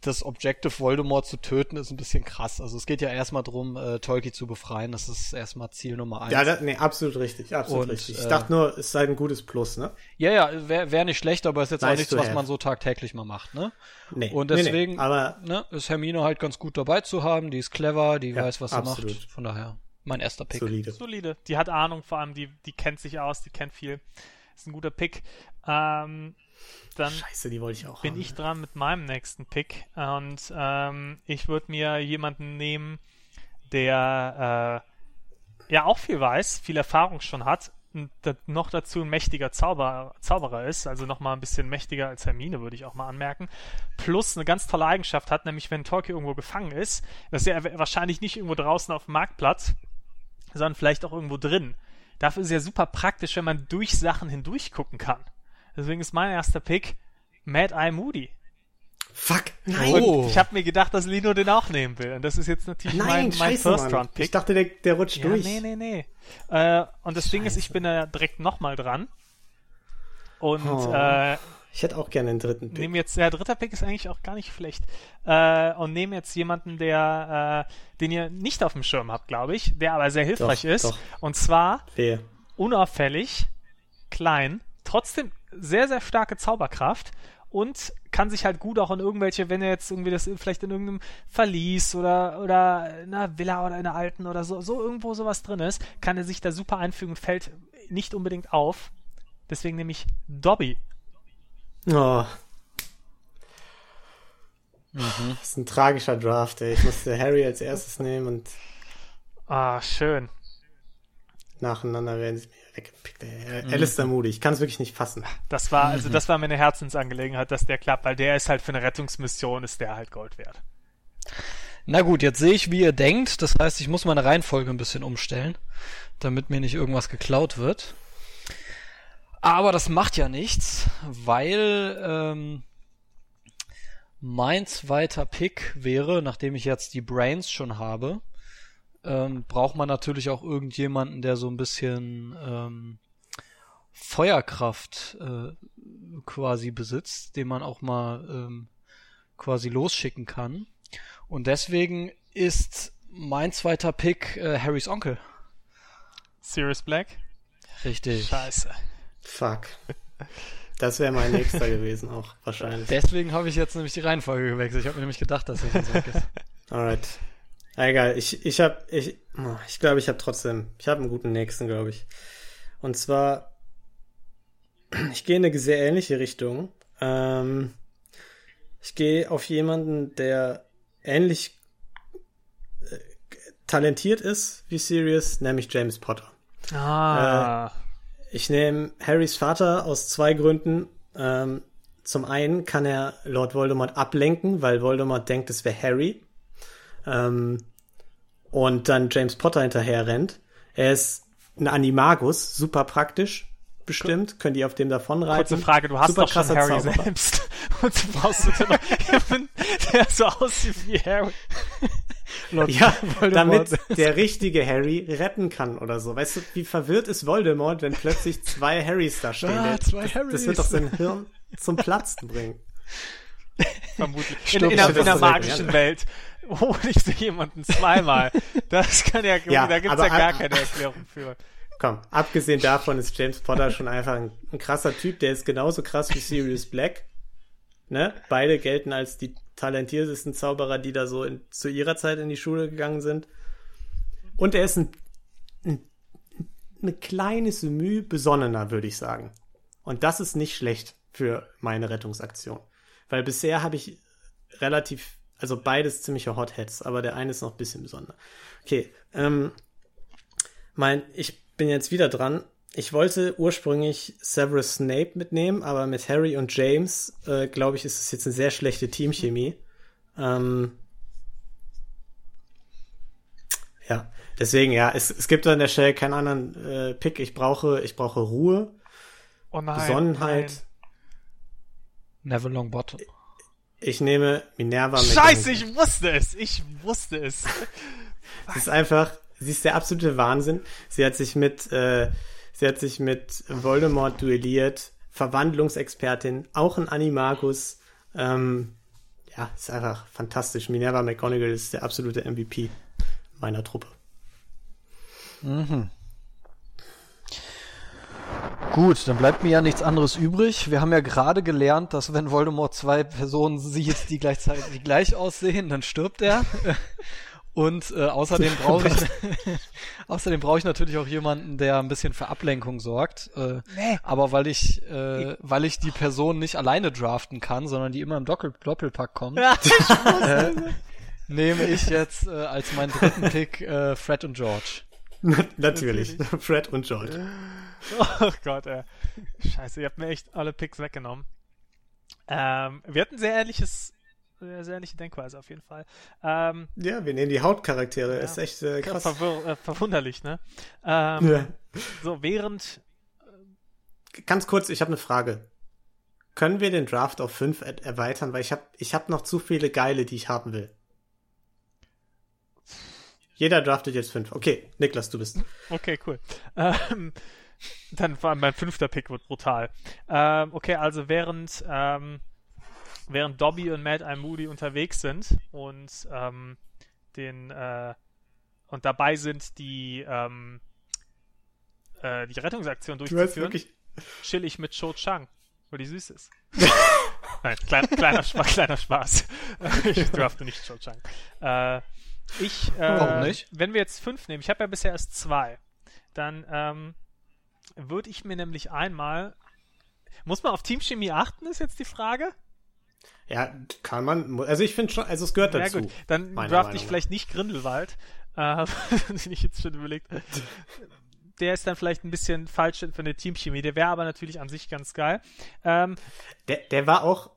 das Objective Voldemort zu töten ist ein bisschen krass. Also es geht ja erstmal drum, äh, Tolkien zu befreien. Das ist erstmal Ziel Nummer eins. Ja, das, nee, absolut richtig, absolut Und, richtig. Ich äh, dachte nur, es sei ein gutes Plus, ne? ja, ja, wäre wär nicht schlecht, aber ist jetzt auch Nice nichts, to was have. man so tagtäglich mal macht, ne? Nee. Und nee, nee, deswegen aber ne, ist Hermine halt ganz gut dabei zu haben. Die ist clever, die Ja, weiß, was sie absolut. macht. Von daher, mein erster Pick. solide. Solide. Die hat Ahnung, vor allem die, die kennt sich aus, die kennt viel. Ist ein guter Pick. Ähm, dann Scheiße, die wollte ich auch bin haben. ich dran mit meinem nächsten Pick und ähm, ich würde mir jemanden nehmen, der äh, ja auch viel weiß, viel Erfahrung schon hat und noch dazu ein mächtiger Zauber, Zauberer ist, also noch mal ein bisschen mächtiger als Hermine, würde ich auch mal anmerken. Plus eine ganz tolle Eigenschaft hat, nämlich wenn Tolkien irgendwo gefangen ist, dass er wahrscheinlich nicht irgendwo draußen auf dem Marktplatz, sondern vielleicht auch irgendwo drin. Dafür ist ja super praktisch, wenn man durch Sachen hindurch gucken kann. Deswegen ist mein erster Pick Mad Eye Moody. Fuck, Und Oh. ich habe mir gedacht, dass Lino den auch nehmen will. Und das ist jetzt natürlich Nein, mein, mein scheiße. First-Round-Pick. Ich dachte, der, der rutscht Ja, durch. nee, nee, nee. Äh, und das Ding ist, ich bin da direkt nochmal dran. Und Oh. äh, Ich hätte auch gerne den dritten Pick. nehme jetzt, der dritte Pick ist eigentlich auch gar nicht schlecht. Äh, und nehme jetzt jemanden, der, äh, den ihr nicht auf dem Schirm habt, glaube ich, der aber sehr hilfreich Doch, ist. doch. Und zwar Wehe. unauffällig, klein, trotzdem sehr, sehr starke Zauberkraft und kann sich halt gut auch in irgendwelche, wenn er jetzt irgendwie das vielleicht in irgendeinem Verlies oder, oder in einer Villa oder in einer alten oder so, so irgendwo sowas drin ist, kann er sich da super einfügen und fällt nicht unbedingt auf. Deswegen nehme ich Dobby. Oh. Mhm. Das ist ein tragischer Draft, ey. Ich musste Harry als erstes nehmen und Ah, schön. nacheinander werden sie mir. Mhm. Alistair Moody, ich kann es wirklich nicht fassen. Das war, also das war mir eine Herzensangelegenheit, dass der klappt, weil der ist halt für eine Rettungsmission, ist der halt Gold wert. Na gut, jetzt sehe ich, wie ihr denkt. Das heißt, ich muss meine Reihenfolge ein bisschen umstellen, damit mir nicht irgendwas geklaut wird. Aber das macht ja nichts, weil ähm, mein zweiter Pick wäre, nachdem ich jetzt die Brains schon habe, ähm, braucht man natürlich auch irgendjemanden, der so ein bisschen ähm, Feuerkraft äh, quasi besitzt, den man auch mal ähm, quasi losschicken kann. Und deswegen ist mein zweiter Pick äh, Harrys Onkel. Sirius Black? Richtig. Scheiße. Fuck. Das wäre mein nächster gewesen auch, wahrscheinlich. Deswegen habe ich jetzt nämlich die Reihenfolge gewechselt. Ich habe mir nämlich gedacht, dass das jetzt weg ist. Alright. Egal, ich, ich hab, ich, oh, ich glaube, ich habe trotzdem, ich habe einen guten nächsten, glaube ich. Und zwar, ich gehe in eine sehr ähnliche Richtung. Ähm, ich gehe auf jemanden, der ähnlich äh, talentiert ist wie Sirius, nämlich James Potter. Ah. Ich nehme Harrys Vater aus zwei Gründen. Ähm, zum einen kann er Lord Voldemort ablenken, weil Voldemort denkt, es wäre Harry. Ähm, und dann James Potter hinterher rennt. Er ist ein Animagus, super praktisch, bestimmt. Könnt ihr auf dem davonreiten. Kurze Frage, du hast super doch schon Harry Zauberer. selbst. Und du brauchst du denn noch jemanden, der so aussieht wie Harry. Lord Ja, Voldemort. damit der richtige Harry retten kann oder so. Weißt du, wie verwirrt ist Voldemort, wenn plötzlich zwei Harrys da stehen? Ah, zwei das, Harrys. das wird doch sein Hirn zum Platzen bringen. Vermutlich. In, in, in der ist sehr magischen gerne. Welt. Oh, ich sehe jemanden zweimal. Das kann ja, Ja, da gibt's ja gar ab- keine Erklärung für. Komm, abgesehen davon ist James Potter schon einfach ein, ein krasser Typ. Der ist genauso krass wie Sirius Black. Ne? Beide gelten als die talentiertesten Zauberer, die da so in, zu ihrer Zeit in die Schule gegangen sind. Und er ist ein, ein, eine kleines Mühe besonnener, würde ich sagen. Und das ist nicht schlecht für meine Rettungsaktion. Weil bisher habe ich relativ, also beides ziemliche Hotheads, aber der eine ist noch ein bisschen besonderer. Okay, ähm, mein, ich bin jetzt wieder dran. Ich wollte ursprünglich Severus Snape mitnehmen, aber mit Harry und James, äh, glaube ich, ist es jetzt eine sehr schlechte Teamchemie. Ähm, ja, deswegen, ja, es, es gibt an der Stelle keinen anderen äh, Pick. Ich brauche, ich brauche Ruhe, Oh nein. Besonnenheit. Neville Longbottom. Ich nehme Minerva. McGonagall. Scheiße, ich wusste es. Ich wusste es. Es ist einfach, sie ist der absolute Wahnsinn. Sie hat sich mit, äh, sie hat sich mit Voldemort duelliert, Verwandlungsexpertin, auch ein Animagus. Ähm, ja, ist einfach fantastisch. Minerva McGonagall ist der absolute MVP meiner Truppe. Gut, dann bleibt mir ja nichts anderes übrig. Wir haben ja gerade gelernt, dass wenn Voldemort zwei Personen sieht, die gleichzeitig gleich aussehen, dann stirbt er. Und äh, außerdem brauche ich außerdem brauche ich natürlich auch jemanden, der ein bisschen für Ablenkung sorgt. Äh, Nee. Aber weil ich äh, weil ich die Person nicht alleine draften kann, sondern die immer im Doppel Doppelpack kommt, Ja, äh, nehme ich jetzt äh, als meinen dritten Pick äh, Fred und George. Natürlich. Fred und George. Oh Gott, ey. Scheiße, ihr habt mir echt alle Picks weggenommen. Ähm, wir hatten sehr ähnliches, sehr, sehr ähnliche Denkweise auf jeden Fall. Ähm, Ja, wir nehmen die Hauptcharaktere. Ist echt äh, krass. verwirr äh, verwunderlich, ne? Ähm, Ja. So, während Ganz kurz, ich habe eine Frage. Können wir den Draft auf 5 er erweitern? Weil ich habe ich hab noch zu viele geile, die ich haben will. Jeder draftet jetzt 5. Okay, Niklas, du bist. Okay, cool. Ähm, dann war mein fünfter Pick wird brutal. Ähm, okay, also während ähm, während Dobby und Mad Eye Moody unterwegs sind und ähm, den äh, und dabei sind die ähm, äh, die Rettungsaktion durchzuführen, wirklich. chill ich mit Cho Chang, weil die süß ist. Nein, klein, kleiner, Spaß, kleiner Spaß. ich drafte nicht Cho Chang. Äh, ich, äh, Warum nicht? wenn wir jetzt fünf nehmen, ich habe ja bisher erst zwei, dann ähm, würde ich mir nämlich einmal. Muss man auf Teamchemie achten, ist jetzt die Frage? Ja, kann man. Also ich finde schon, also es gehört Ja dazu. gut, dann draft ich vielleicht nicht Grindelwald, äh, den ich jetzt schon überlegt. Der ist dann vielleicht ein bisschen falsch für eine Teamchemie. Der wäre aber natürlich an sich ganz geil. Ähm, Der, der war auch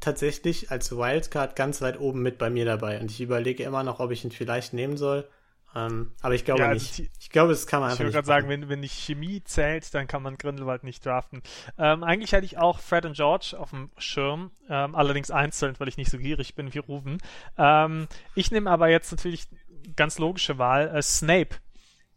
tatsächlich als Wildcard ganz weit oben mit bei mir dabei. Und ich überlege immer noch, ob ich ihn vielleicht nehmen soll. Ähm, aber ich glaube Ja, also nicht. Ich glaube, das kann man Ich einfach würde nicht. gerade sagen, wenn, wenn die Chemie zählt, dann kann man Grindelwald nicht draften. Ähm, eigentlich hätte ich auch Fred und George auf dem Schirm, ähm, allerdings einzeln, weil ich nicht so gierig bin wie Ruben. Ähm, ich nehme aber jetzt natürlich ganz logische Wahl, äh, Snape.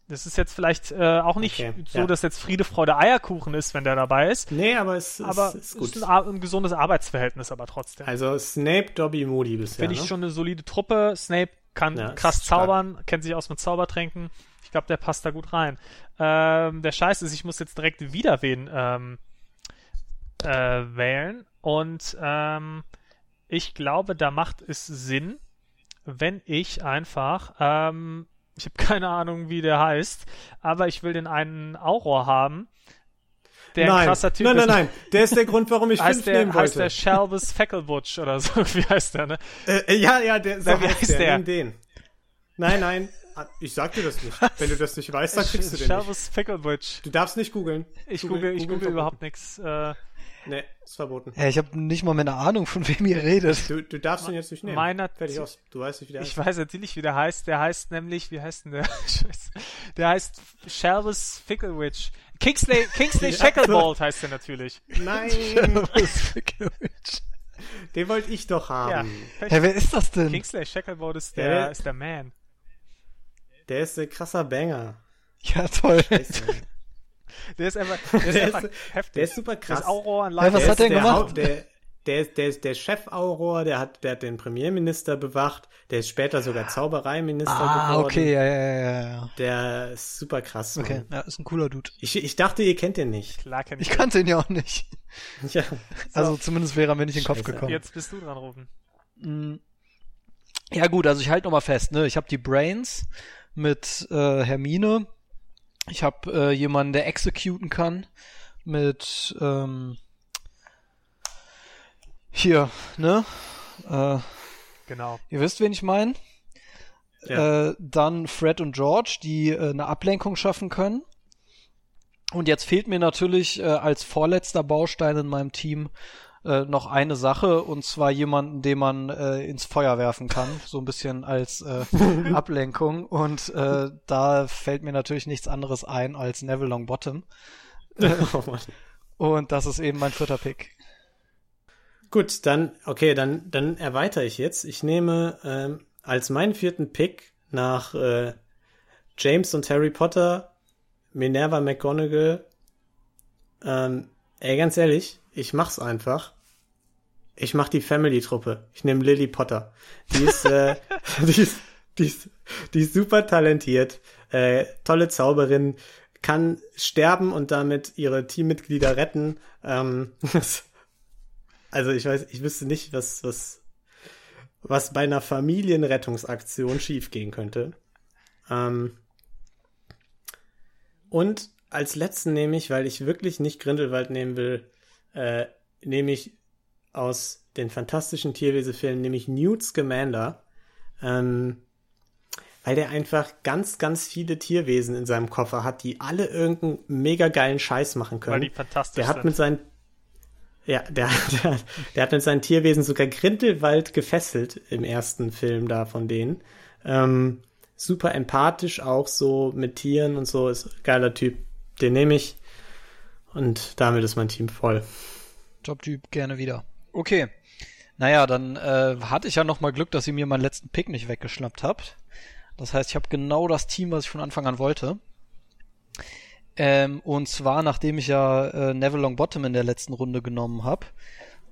Das ist jetzt vielleicht äh, auch nicht Okay, so, ja. dass jetzt Friede, Freude, Eierkuchen ist, wenn der dabei ist. Nee, aber es Aber ist, ist gut. ein, ein gesundes Arbeitsverhältnis aber trotzdem. Also Snape, Dobby, Moody bisher. Finde ich ne? schon eine solide Truppe. Snape kann Ja, krass ist stark. zaubern, kennt sich aus mit Zaubertränken. Ich glaube, der passt da gut rein. Ähm, der Scheiß ist, ich muss jetzt direkt wieder wen ähm, äh, wählen. Und ähm, ich glaube, da macht es Sinn, wenn ich einfach, ähm, ich habe keine Ahnung, wie der heißt, aber ich will den einen Auror haben, der ein nein, krasser Typ nein, ist. nein, nein. Der ist der Grund, warum ich fünf Heißt der, nehmen heißt wollte. der Shelvis Fecklebutch oder so, wie heißt der, ne? Äh, ja, ja, der, so Na, wie heißt heißt der. der? Nimm den. Nein, nein. Ah, Ich sag dir das nicht. Wenn du das nicht weißt, dann kriegst du den nicht. Shelvis Fecklebutch. Du darfst nicht googeln. Ich Google- google, ich Google überhaupt nichts. Äh, Nee, ist verboten. Ja, ich habe nicht mal mehr eine Ahnung, von wem ihr redet. Du, du darfst ihn jetzt nicht nehmen. meiner- Fertig aus. Du weißt nicht, wie der ich heißt. weiß natürlich, wie der heißt. Der heißt nämlich, wie heißt denn der? Scheiße. Der heißt Shelvis Fecklebutch. Kingsley, Kingsley Ja. Shacklebolt heißt der natürlich. Nein, den wollte ich doch Ja. haben. Hä, wer ist das denn? Kingsley Shacklebolt ist Ja, der, der- ist der Man. Der ist ein krasser Banger. Ja, toll. Scheiße. Der ist einfach, der ist Der einfach ist- heftig. Der ist super Das krass. Auror an Ja, was der hat der ist der gemacht? Haupt- Der, der, ist, der ist der Chef-Auror, der hat, der hat den Premierminister bewacht, der ist später sogar Zaubereiminister Ah, geworden. okay, ja, ja, ja, ja. Der ist super krass. Mann. Okay, ja, ist ein cooler Dude. Ich, ich dachte, ihr kennt den nicht. Klar kenn Ich ich. kannte ihn ja auch nicht. Ja. Also zumindest wäre er mir nicht in den Kopf gekommen. Jetzt bist du dran, Rufen. Mm. Ja gut, also ich halte nochmal fest, ne? Ich habe die Brains mit äh, Hermine. Ich habe äh, jemanden, der executen kann mit ähm, hier, ne? Äh, Genau. ihr wisst, wen ich meine. Ja. Äh, dann Fred und George, die äh, eine Ablenkung schaffen können. Und jetzt fehlt mir natürlich äh, als vorletzter Baustein in meinem Team äh, noch eine Sache, und zwar jemanden, den man äh, ins Feuer werfen kann, so ein bisschen als äh, Ablenkung. Und äh, da fällt mir natürlich nichts anderes ein als Neville Longbottom. Mann. Und das ist eben mein vierter Pick. Gut, dann, okay, dann, dann erweitere ich jetzt. Ich nehme ähm, als meinen vierten Pick nach äh, James und Harry Potter Minerva McGonagall. Ähm, ey, ganz ehrlich, ich mach's einfach. Ich mach die Family-Truppe. Ich nehme Lily Potter. Die ist, äh, die ist, die ist, die ist super talentiert, äh, tolle Zauberin, kann sterben und damit ihre Teammitglieder retten. Ähm, also ich weiß, ich wüsste nicht, was, was, was bei einer Familienrettungsaktion schiefgehen könnte. Ähm, und als letzten nehme ich, weil ich wirklich nicht Grindelwald nehmen will, äh, nehme ich aus den fantastischen Tierwesen-Filmen, nehme ich Newt Scamander, ähm, weil der einfach ganz, ganz viele Tierwesen in seinem Koffer hat, die alle irgendeinen mega geilen Scheiß machen können. Weil die fantastisch Der hat sind. mit seinen ja, der, der, der hat mit seinen Tierwesen sogar Grindelwald gefesselt im ersten Film da von denen. Ähm, super empathisch auch so mit Tieren und so, ist geiler Typ. Den nehme ich. Und damit ist mein Team voll. Top-Typ, gerne wieder. Okay. Naja, dann äh, hatte ich ja nochmal Glück, dass ihr mir meinen letzten Pick nicht weggeschnappt habt. Das heißt, ich habe genau das Team, was ich von Anfang an wollte. Ähm, und zwar, nachdem ich ja äh, Neville Longbottom in der letzten Runde genommen habe,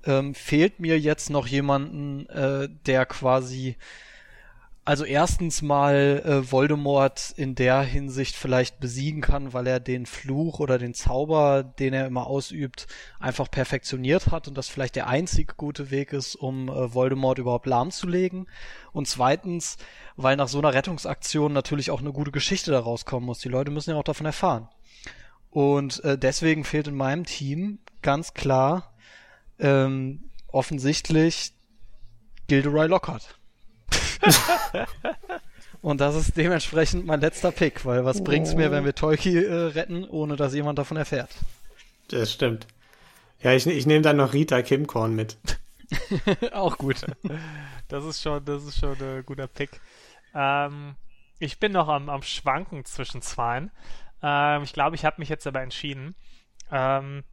ähm, fehlt mir jetzt noch jemanden, äh, der quasi also erstens mal äh, Voldemort in der Hinsicht vielleicht besiegen kann, weil er den Fluch oder den Zauber, den er immer ausübt, einfach perfektioniert hat und das vielleicht der einzig gute Weg ist, um äh, Voldemort überhaupt lahmzulegen. Und zweitens, weil nach so einer Rettungsaktion natürlich auch eine gute Geschichte daraus kommen muss. Die Leute müssen ja auch davon erfahren. Und äh, deswegen fehlt in meinem Team ganz klar ähm, offensichtlich Gilderoy Lockhart. Und das ist dementsprechend mein letzter Pick, weil was bringt's mir, wenn wir Tolki äh, retten, ohne dass jemand davon erfährt? Das stimmt. Ja, ich, ich nehme dann noch Rita Kimkorn mit. Auch gut. Das ist schon, das ist schon ein guter Pick. Ähm, ich bin noch am, am Schwanken zwischen zweien. Ähm, ich glaube, ich habe mich jetzt aber entschieden. Ähm,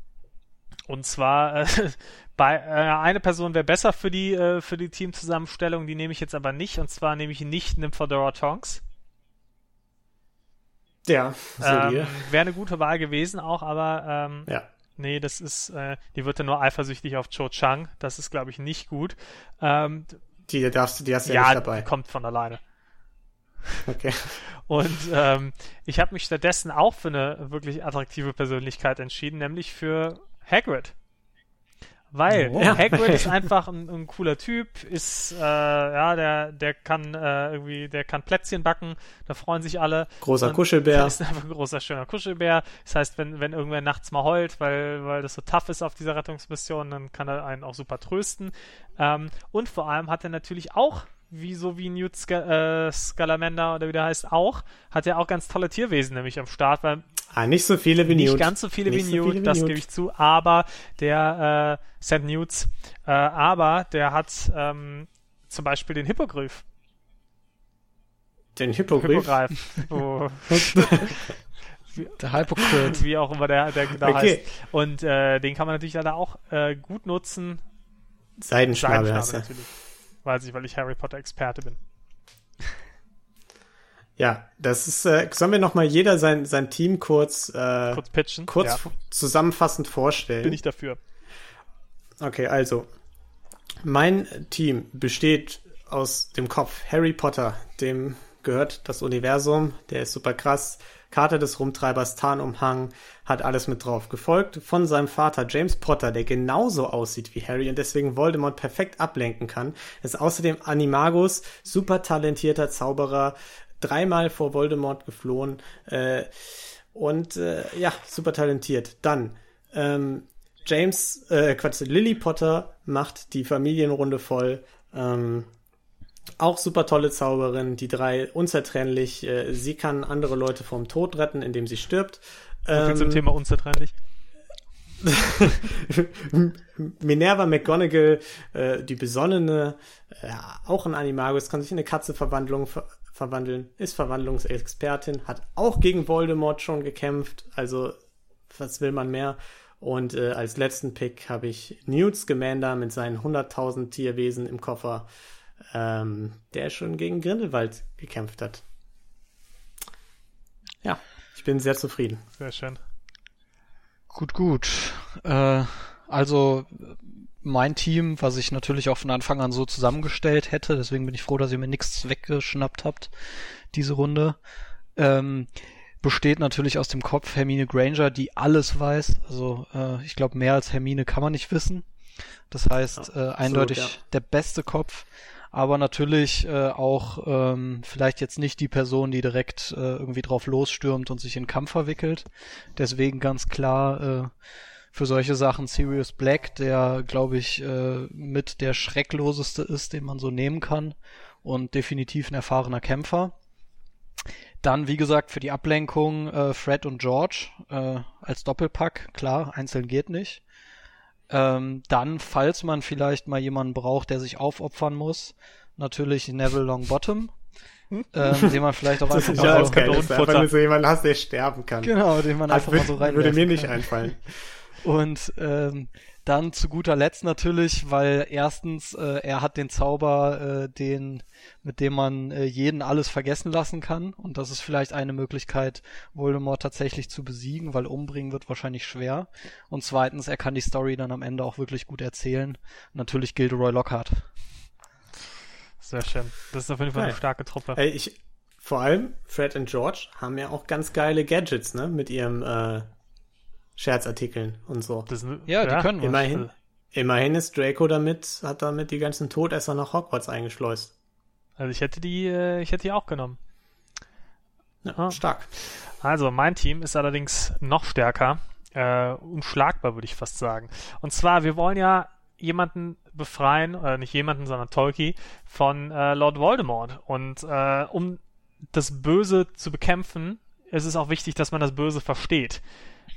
und zwar äh, bei äh, eine Person wäre besser für die äh, für die Teamzusammenstellung, die nehme ich jetzt aber nicht. Und zwar nehme ich nicht Nim Fedora Tonks. Ja. Ähm, wäre eine gute Wahl gewesen auch, aber ähm, ja. nee, das ist, äh, die wird dann nur eifersüchtig auf Cho Chang. Das ist, glaube ich, nicht gut. Ähm, Die darfst du, die hast du ja, ja, nicht dabei. die kommt von alleine. Okay. Und ähm, ich habe mich stattdessen auch für eine wirklich attraktive Persönlichkeit entschieden, nämlich für Hagrid. Weil Oh. Hagrid ist einfach ein, ein cooler Typ, ist äh, ja der der kann äh, irgendwie der kann Plätzchen backen, da freuen sich alle. Großer Und Kuschelbär. Ist einfach ein großer schöner Kuschelbär. Das heißt, wenn wenn irgendwer nachts mal heult, weil weil das so tough ist auf dieser Rettungsmission, dann kann er einen auch super trösten. Ähm, und vor allem hat er natürlich auch wie so wie Newt Sc äh, Scalamander oder wie der heißt auch, hat er auch ganz tolle Tierwesen nämlich am Start, weil Ah, nicht so viele wie nicht Newt. ganz so viele Nicht wie so Newt, viele wie das Newt. gebe ich zu, aber der äh, St. Newts, äh, aber der hat ähm, zum Beispiel den Hippogryph. Den Hippogriff. Hippogreif. Hippo, Der Hypocrite. wie auch immer der, der genau Okay. heißt. Und äh, den kann man natürlich leider auch äh, gut nutzen. Seidenschnabel Seidenschnabel natürlich. Weiß ich, weil ich Harry Potter Experte bin. Ja, das ist, äh, sollen wir nochmal jeder sein, sein Team kurz, äh, Kurz pitchen. kurz ja, zusammenfassend vorstellen? bin ich dafür. Okay, also mein Team besteht aus dem Kopf Harry Potter, dem gehört das Universum, der ist super krass. Karte des Rumtreibers, Tarnumhang, hat alles mit drauf. Gefolgt von seinem Vater James Potter, der genauso aussieht wie Harry und deswegen Voldemort perfekt ablenken kann. Ist außerdem Animagus, super talentierter Zauberer, dreimal vor Voldemort geflohen äh, und äh, ja, super talentiert. Dann ähm, James, äh, Quatsch, Lily Potter macht die Familienrunde voll. Ähm, auch super tolle Zauberin, die drei unzertrennlich. Äh, sie kann andere Leute vom Tod retten, indem sie stirbt. Ähm, zum Thema unzertrennlich. Minerva McGonagall, äh, die Besonnene, äh, auch ein Animagus, kann sich in eine Katze Verwandlung ver verwandeln, ist Verwandlungsexpertin, hat auch gegen Voldemort schon gekämpft, also was will man mehr? Und äh, als letzten Pick habe ich Newt Scamander mit seinen 100.000 Tierwesen im Koffer, ähm, der schon gegen Grindelwald gekämpft hat. Ja, ich bin sehr zufrieden. Sehr schön. Gut, gut. Äh, also mein Team, was ich natürlich auch von Anfang an so zusammengestellt hätte, deswegen bin ich froh, dass ihr mir nichts weggeschnappt habt, diese Runde, ähm, besteht natürlich aus dem Kopf Hermine Granger, die alles weiß. Also äh, ich glaube, mehr als Hermine kann man nicht wissen. Das heißt, Ja, äh, eindeutig absolut, ja. der beste Kopf, aber natürlich äh, auch ähm, vielleicht jetzt nicht die Person, die direkt äh, irgendwie drauf losstürmt und sich in Kampf verwickelt. Deswegen ganz klar äh, für solche Sachen Sirius Black, der glaube ich äh, mit der schreckloseste ist, den man so nehmen kann und definitiv ein erfahrener Kämpfer. Dann, wie gesagt, für die Ablenkung äh, Fred und George äh, als Doppelpack. Klar, einzeln geht nicht. Ähm, dann, falls man vielleicht mal jemanden braucht, der sich aufopfern muss, natürlich Neville Longbottom, ähm, den man vielleicht auch einfach mal so, du Kanonenfutter. nur so jemanden hast, der sterben kann. genau, den man Hat, einfach mal so rein würde mir nicht einfallen. Und ähm, dann zu guter Letzt natürlich, weil erstens äh, er hat den Zauber, äh, den mit dem man äh, jeden alles vergessen lassen kann und das ist vielleicht eine Möglichkeit, Voldemort tatsächlich zu besiegen, weil umbringen wird wahrscheinlich schwer. Und zweitens, er kann die Story dann am Ende auch wirklich gut erzählen. Natürlich Gilderoy Lockhart. Sehr schön. Das ist auf jeden Fall eine Geil. starke Truppe. Ey, ich, vor allem Fred und George haben ja auch ganz geile Gadgets, ne? Mit ihrem äh, Scherzartikeln und so. Das, ist- Ja, die können was. Immerhin, immerhin ist Draco damit, hat damit die ganzen Todesser nach Hogwarts eingeschleust. Also ich hätte die, äh, ich hätte die auch genommen. Ja, Ah. Stark. Also mein Team ist allerdings noch stärker, äh, unschlagbar würde ich fast sagen. Und zwar, wir wollen ja jemanden befreien, oder nicht jemanden, sondern Tolki, von äh, Lord Voldemort. Und äh, um das Böse zu bekämpfen, ist es auch wichtig, dass man das Böse versteht.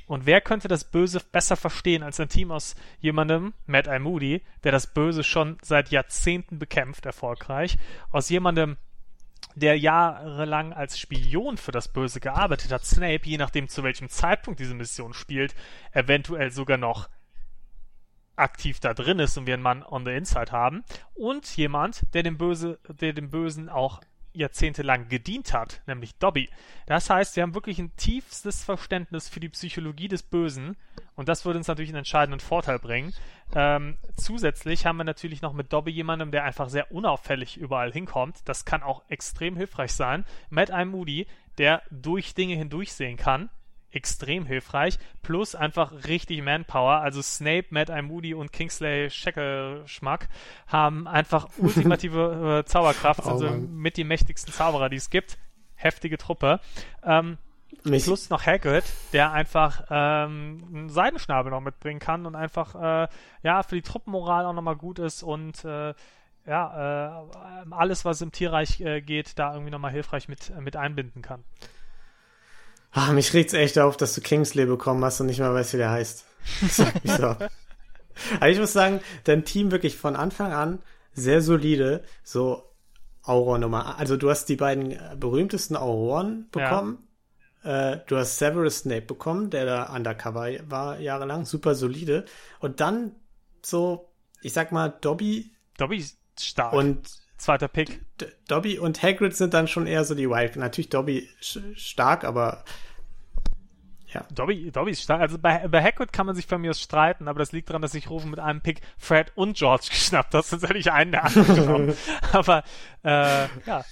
Und wer könnte das Böse besser verstehen als ein Team aus jemandem, Matt I. Moody, der das Böse schon seit Jahrzehnten bekämpft, erfolgreich, aus jemandem, der jahrelang als Spion für das Böse gearbeitet hat, Snape, je nachdem zu welchem Zeitpunkt diese Mission spielt, eventuell sogar noch aktiv da drin ist und wir einen Mann on the inside haben und jemand, der dem Böse, der dem Bösen auch jahrzehntelang gedient hat, nämlich Dobby. Das heißt, wir haben wirklich ein tiefstes Verständnis für die Psychologie des Bösen und das würde uns natürlich einen entscheidenden Vorteil bringen. Ähm, zusätzlich haben wir natürlich noch mit Dobby jemandem, der einfach sehr unauffällig überall hinkommt. Das kann auch extrem hilfreich sein. Matt I. Moody, der durch Dinge hindurchsehen kann extrem hilfreich. Plus einfach richtig Manpower. Also Snape, Mad Eye Moody und Kingsley Scheckelschmack haben einfach ultimative äh, Zauberkraft. Oh, also Mann. mit die mächtigsten Zauberer, die es gibt. Heftige Truppe. Ähm, plus noch Hagrid, der einfach ähm, einen Seidenschnabel noch mitbringen kann und einfach äh, ja für die Truppenmoral auch nochmal gut ist und äh, ja, äh, alles, was im Tierreich äh, geht, da irgendwie nochmal hilfreich mit, äh, mit einbinden kann. Ah, mich regt's echt auf, dass du Kingsley bekommen hast und nicht mal weißt, wie der heißt. Das sagt mich so ab. Aber ich muss sagen, dein Team wirklich von Anfang an sehr solide, so Auror-Nummer. Also du hast die beiden äh, berühmtesten Auroren bekommen. Äh, du hast Severus Snape bekommen, der da undercover war jahrelang, super solide. Und dann so, ich sag mal, Dobby Dobby ist stark. und Zweiter Pick. D Dobby und Hagrid sind dann schon eher so die Wild. Natürlich Dobby stark, aber Dobby, Dobby ist stark. Also bei, bei Hagrid kann man sich von mir streiten, aber das liegt daran, dass ich Rufen mit einem Pick Fred und George geschnappt habe, sonst hätte ich einen der anderen genommen. aber äh, ja.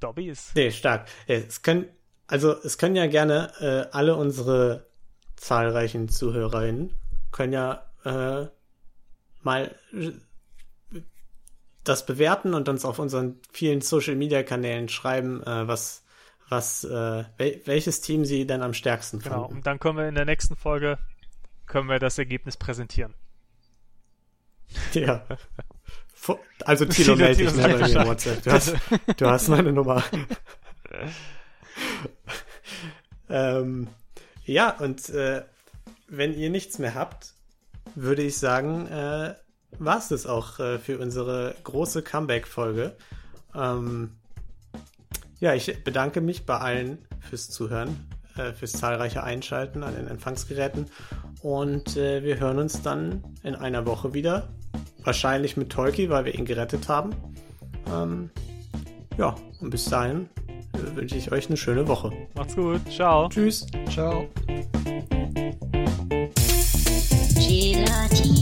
Dobby ist. nee, stark. Ja, Es können, also es können ja gerne äh, alle unsere zahlreichen ZuhörerInnen können ja äh, mal das bewerten und uns auf unseren vielen Social Media Kanälen schreiben, äh, was was äh, wel welches Team sie denn am stärksten Genau. fanden. Und dann können wir in der nächsten Folge können wir das Ergebnis präsentieren. Ja. Also Tilo melde dich bei mir Bescheid. WhatsApp. Du hast, du hast meine Nummer. ähm, ja, und äh, wenn ihr nichts mehr habt, würde ich sagen, äh, war es das auch äh, für unsere große Comeback-Folge. Ähm, ja, ich bedanke mich bei allen fürs Zuhören, äh, fürs zahlreiche Einschalten an den Empfangsgeräten und äh, wir hören uns dann in einer Woche wieder. Wahrscheinlich mit Tolki, weil wir ihn gerettet haben. Ähm, ja, und bis dahin äh, wünsche ich euch eine schöne Woche. Macht's gut. Ciao. Tschüss. Ciao. Gelatin.